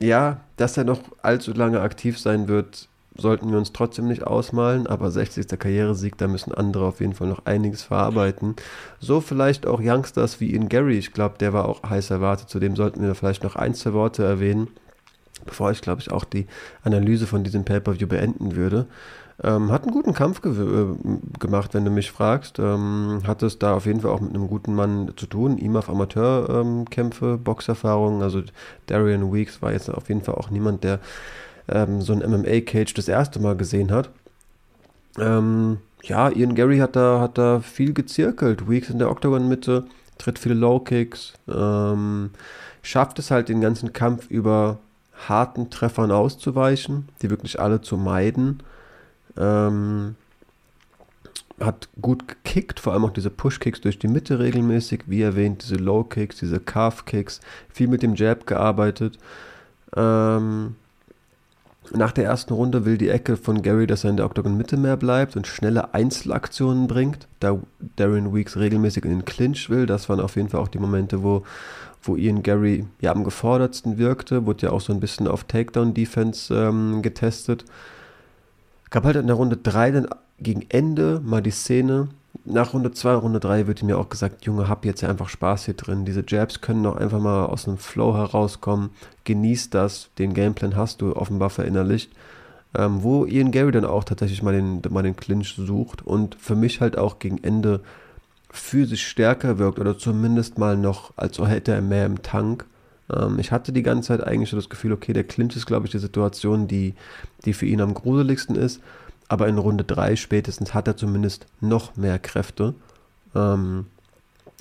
ja, dass er noch allzu lange aktiv sein wird, sollten wir uns trotzdem nicht ausmalen, aber 60. Karrieresieg, da müssen andere auf jeden Fall noch einiges verarbeiten. So vielleicht auch Youngsters wie in Gary, ich glaube, der war auch heiß erwartet, zudem sollten wir vielleicht noch ein, zwei Worte erwähnen, bevor ich, glaube ich, auch die Analyse von diesem Pay-Per-View beenden würde. Ähm, hat einen guten Kampf ge äh, gemacht, wenn du mich fragst. Ähm, hat es da auf jeden Fall auch mit einem guten Mann zu tun. Ihm auf Amateurkämpfe, ähm, Boxerfahrungen. Also Darian Weeks war jetzt auf jeden Fall auch niemand, der ähm, so ein MMA-Cage das erste Mal gesehen hat. Ähm, ja, Ian Gary hat da, hat da viel gezirkelt. Weeks in der Octagon-Mitte, tritt viele Low-Kicks, ähm, schafft es halt den ganzen Kampf über harten Treffern auszuweichen, die wirklich alle zu meiden. Ähm, hat gut gekickt, vor allem auch diese Push-Kicks durch die Mitte regelmäßig, wie erwähnt, diese Low-Kicks, diese Calf-Kicks, viel mit dem Jab gearbeitet. Ähm, Nach der ersten Runde will die Ecke von Gary, dass er in der Octagon-Mitte mehr bleibt und schnelle Einzelaktionen bringt, da Darren Weeks regelmäßig in den Clinch will. Das waren auf jeden Fall auch die Momente, wo, wo Ian Gary ja am gefordertsten wirkte. Wurde ja auch so ein bisschen auf Takedown-Defense ähm, getestet. Gab halt in der Runde 3 dann gegen Ende mal die Szene, nach Runde 2, Runde 3 wird mir auch gesagt, Junge, hab jetzt ja einfach Spaß hier drin. Diese Jabs können doch einfach mal aus dem Flow herauskommen. Genieß das. Den Gameplan hast du offenbar verinnerlicht. Ähm, wo Ian Gary dann auch tatsächlich mal den, mal den Clinch sucht und für mich halt auch gegen Ende physisch stärker wirkt oder zumindest mal noch, als hätte er mehr im Tank. Ähm, ich hatte die ganze Zeit eigentlich so das Gefühl, okay, der Clinch ist, glaube ich, die Situation, die, die für ihn am gruseligsten ist aber in Runde 3 spätestens hat er zumindest noch mehr Kräfte. Ähm,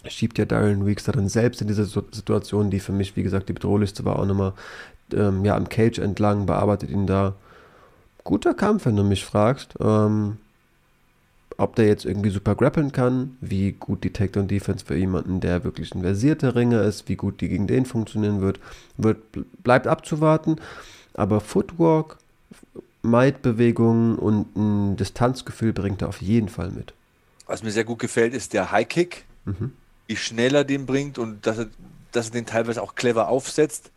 schiebt ja Darren Weeks da dann selbst in diese Situation, die für mich, wie gesagt, die bedrohlichste war, auch nochmal ähm, ja, am Cage entlang, bearbeitet ihn da. Guter Kampf, wenn du mich fragst. Ähm, ob der jetzt irgendwie super grappeln kann, wie gut die Takedown-Defense für jemanden, der wirklich ein versierter Ringer ist, wie gut die gegen den funktionieren wird, wird bleibt abzuwarten. Aber Footwork, Might-Bewegungen und ein Distanzgefühl bringt er auf jeden Fall mit. Was mir sehr gut gefällt, ist der High Kick. Mhm. Wie schnell er den bringt und dass er, dass er den teilweise auch clever aufsetzt.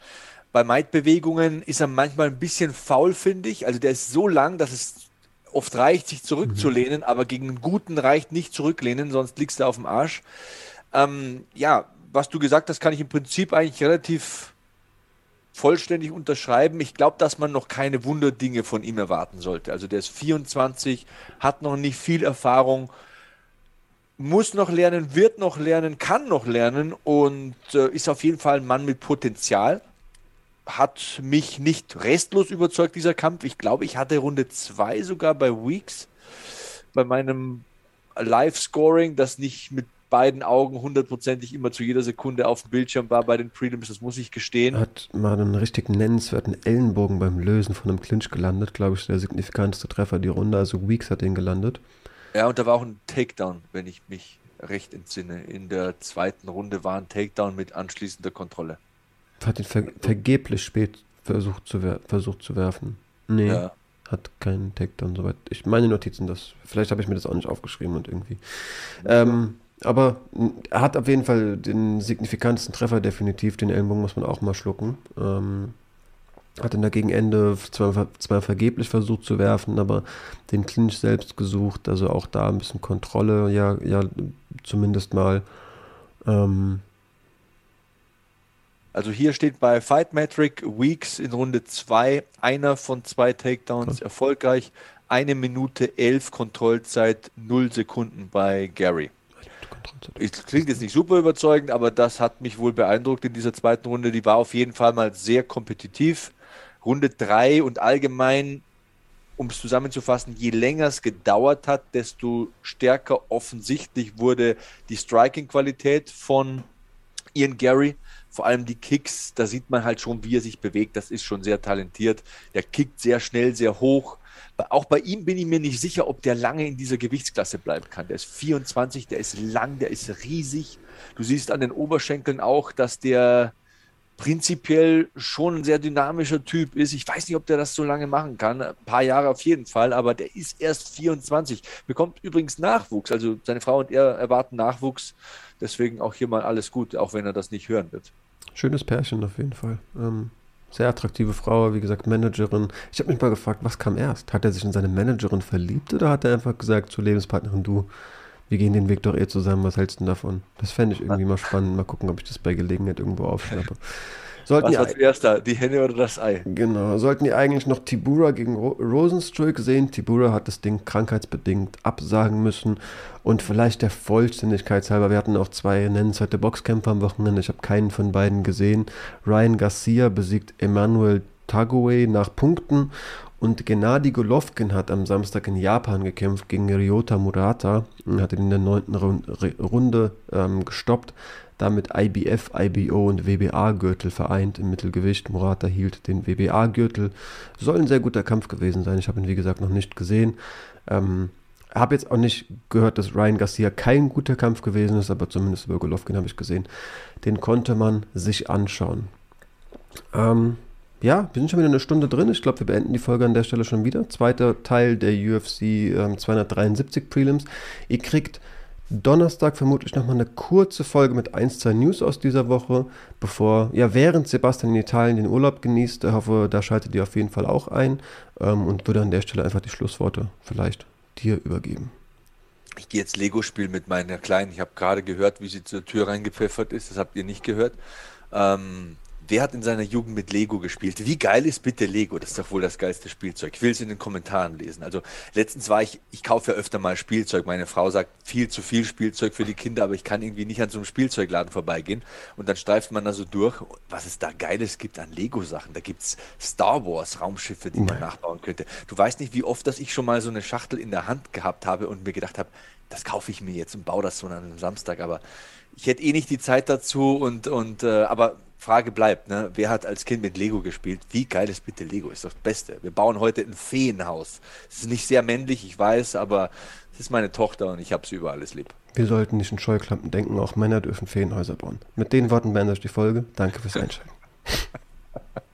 Bei Might-Bewegungen ist er manchmal ein bisschen faul, finde ich. Also der ist so lang, dass es oft reicht, sich zurückzulehnen, mhm. aber gegen einen guten reicht nicht zurücklehnen, sonst liegst du auf dem Arsch. Ähm, ja, was du gesagt hast, kann ich im Prinzip eigentlich relativ vollständig unterschreiben. Ich glaube, dass man noch keine Wunderdinge von ihm erwarten sollte. Also der ist 24, hat noch nicht viel Erfahrung, muss noch lernen, wird noch lernen, kann noch lernen und äh, ist auf jeden Fall ein Mann mit Potenzial. Hat mich nicht restlos überzeugt, dieser Kampf. Ich glaube, ich hatte Runde 2 sogar bei Weeks, bei meinem Live-Scoring, das nicht mit beiden Augen hundertprozentig immer zu jeder Sekunde auf dem Bildschirm war bei den Prelims, das muss ich gestehen. Hat mal einen richtig nennenswerten Ellenbogen beim Lösen von einem Clinch gelandet, glaube ich, der signifikanteste Treffer die Runde, also Weeks hat den gelandet. Ja, und da war auch ein Takedown, wenn ich mich recht entsinne. In der zweiten Runde war ein Takedown mit anschließender Kontrolle. Hat ihn ver vergeblich spät versucht zu, versucht zu werfen. Nee. Ja hat keinen Takedown, soweit. Ich meine Notizen, das. Vielleicht habe ich mir das auch nicht aufgeschrieben und irgendwie. Ähm, aber er hat auf jeden Fall den signifikantesten Treffer definitiv. Den Ellenbogen muss man auch mal schlucken. Ähm, hat dann dagegen Ende zwar, zwar vergeblich versucht zu werfen, aber den Clinch selbst gesucht. Also auch da ein bisschen Kontrolle, ja, ja zumindest mal. Ähm, also hier steht bei Fight Metric Weeks in Runde 2 einer von zwei Takedowns ja. erfolgreich. Eine Minute elf Kontrollzeit, null Sekunden bei Gary. Es klingt jetzt nicht super überzeugend, aber das hat mich wohl beeindruckt in dieser zweiten Runde. Die war auf jeden Fall mal sehr kompetitiv. Runde 3 und allgemein, um es zusammenzufassen, je länger es gedauert hat, desto stärker offensichtlich wurde die Striking-Qualität von Ian Gary. Vor allem die Kicks, da sieht man halt schon, wie er sich bewegt. Das ist schon sehr talentiert. Der kickt sehr schnell, sehr hoch auch bei ihm bin ich mir nicht sicher, ob der lange in dieser Gewichtsklasse bleiben kann. Der ist 24, der ist lang, der ist riesig. Du siehst an den Oberschenkeln auch, dass der prinzipiell schon ein sehr dynamischer Typ ist. Ich weiß nicht, ob der das so lange machen kann. Ein paar Jahre auf jeden Fall, aber der ist erst 24. Bekommt übrigens Nachwuchs. Also seine Frau und er erwarten Nachwuchs. Deswegen auch hier mal alles gut, auch wenn er das nicht hören wird. Schönes Pärchen auf jeden Fall. Ähm, sehr attraktive Frau, wie gesagt, Managerin. Ich habe mich mal gefragt, was kam erst? Hat er sich in seine Managerin verliebt oder hat er einfach gesagt zur Lebenspartnerin, du, wir gehen den Weg doch eh zusammen, was hältst du davon? Das fände ich irgendwie mal spannend. Mal gucken, ob ich das bei Gelegenheit irgendwo aufschnappe. Sollten Was war zuerst da, die Henne oder das Ei? Genau. Sollten die eigentlich noch Tibura gegen Ro Rosenstruik sehen? Tibura hat das Ding krankheitsbedingt absagen müssen. Und vielleicht der Vollständigkeit halber, wir hatten auch zwei nennenswerte Boxkämpfer am Wochenende. Ich habe keinen von beiden gesehen. Ryan Garcia besiegt Emmanuel Tagoe nach Punkten. Und Gennady Golovkin hat am Samstag in Japan gekämpft gegen Ryota Murata und hat ihn in der neunten Runde ähm, gestoppt damit IBF, IBO und WBA-Gürtel vereint im Mittelgewicht. Murata hielt den WBA-Gürtel. Soll ein sehr guter Kampf gewesen sein. Ich habe ihn, wie gesagt, noch nicht gesehen. Ähm, habe jetzt auch nicht gehört, dass Ryan Garcia kein guter Kampf gewesen ist, aber zumindest über Golovkin habe ich gesehen. Den konnte man sich anschauen. Ähm, Ja, wir sind schon wieder eine Stunde drin. Ich glaube, wir beenden die Folge an der Stelle schon wieder. Zweiter Teil der UFC ähm, 273 Prelims. Ihr kriegt Donnerstag vermutlich nochmal eine kurze Folge mit 1, 2 News aus dieser Woche, bevor, ja, während Sebastian in Italien den Urlaub genießt. Ich hoffe, da schaltet ihr auf jeden Fall auch ein ähm, und würde an der Stelle einfach die Schlussworte vielleicht dir übergeben. Ich gehe jetzt Lego spielen mit meiner Kleinen. Ich habe gerade gehört, wie sie zur Tür reingepfeffert ist. Das habt ihr nicht gehört. Ähm, Wer hat in seiner Jugend mit Lego gespielt? Wie geil ist bitte Lego? Das ist doch wohl das geilste Spielzeug. Ich will es in den Kommentaren lesen. Also letztens war ich, ich kaufe ja öfter mal Spielzeug. Meine Frau sagt, viel zu viel Spielzeug für die Kinder, aber ich kann irgendwie nicht an so einem Spielzeugladen vorbeigehen. Und dann streift man da so durch, was es da Geiles gibt an Lego-Sachen. Da gibt es Star Wars Raumschiffe, die man nachbauen könnte. Du weißt nicht, wie oft, dass ich schon mal so eine Schachtel in der Hand gehabt habe und mir gedacht habe, das kaufe ich mir jetzt und baue das so an einem Samstag. Aber ich hätte eh nicht die Zeit dazu und, und äh, aber Frage bleibt, ne? wer hat als Kind mit Lego gespielt? Wie geil ist bitte Lego? Ist doch das Beste. Wir bauen heute ein Feenhaus. Es ist nicht sehr männlich, ich weiß, aber es ist meine Tochter und ich habe sie über alles lieb. Wir sollten nicht in Scheuklappen denken, auch Männer dürfen Feenhäuser bauen. Mit den Worten beende ich die Folge. Danke fürs Einschalten.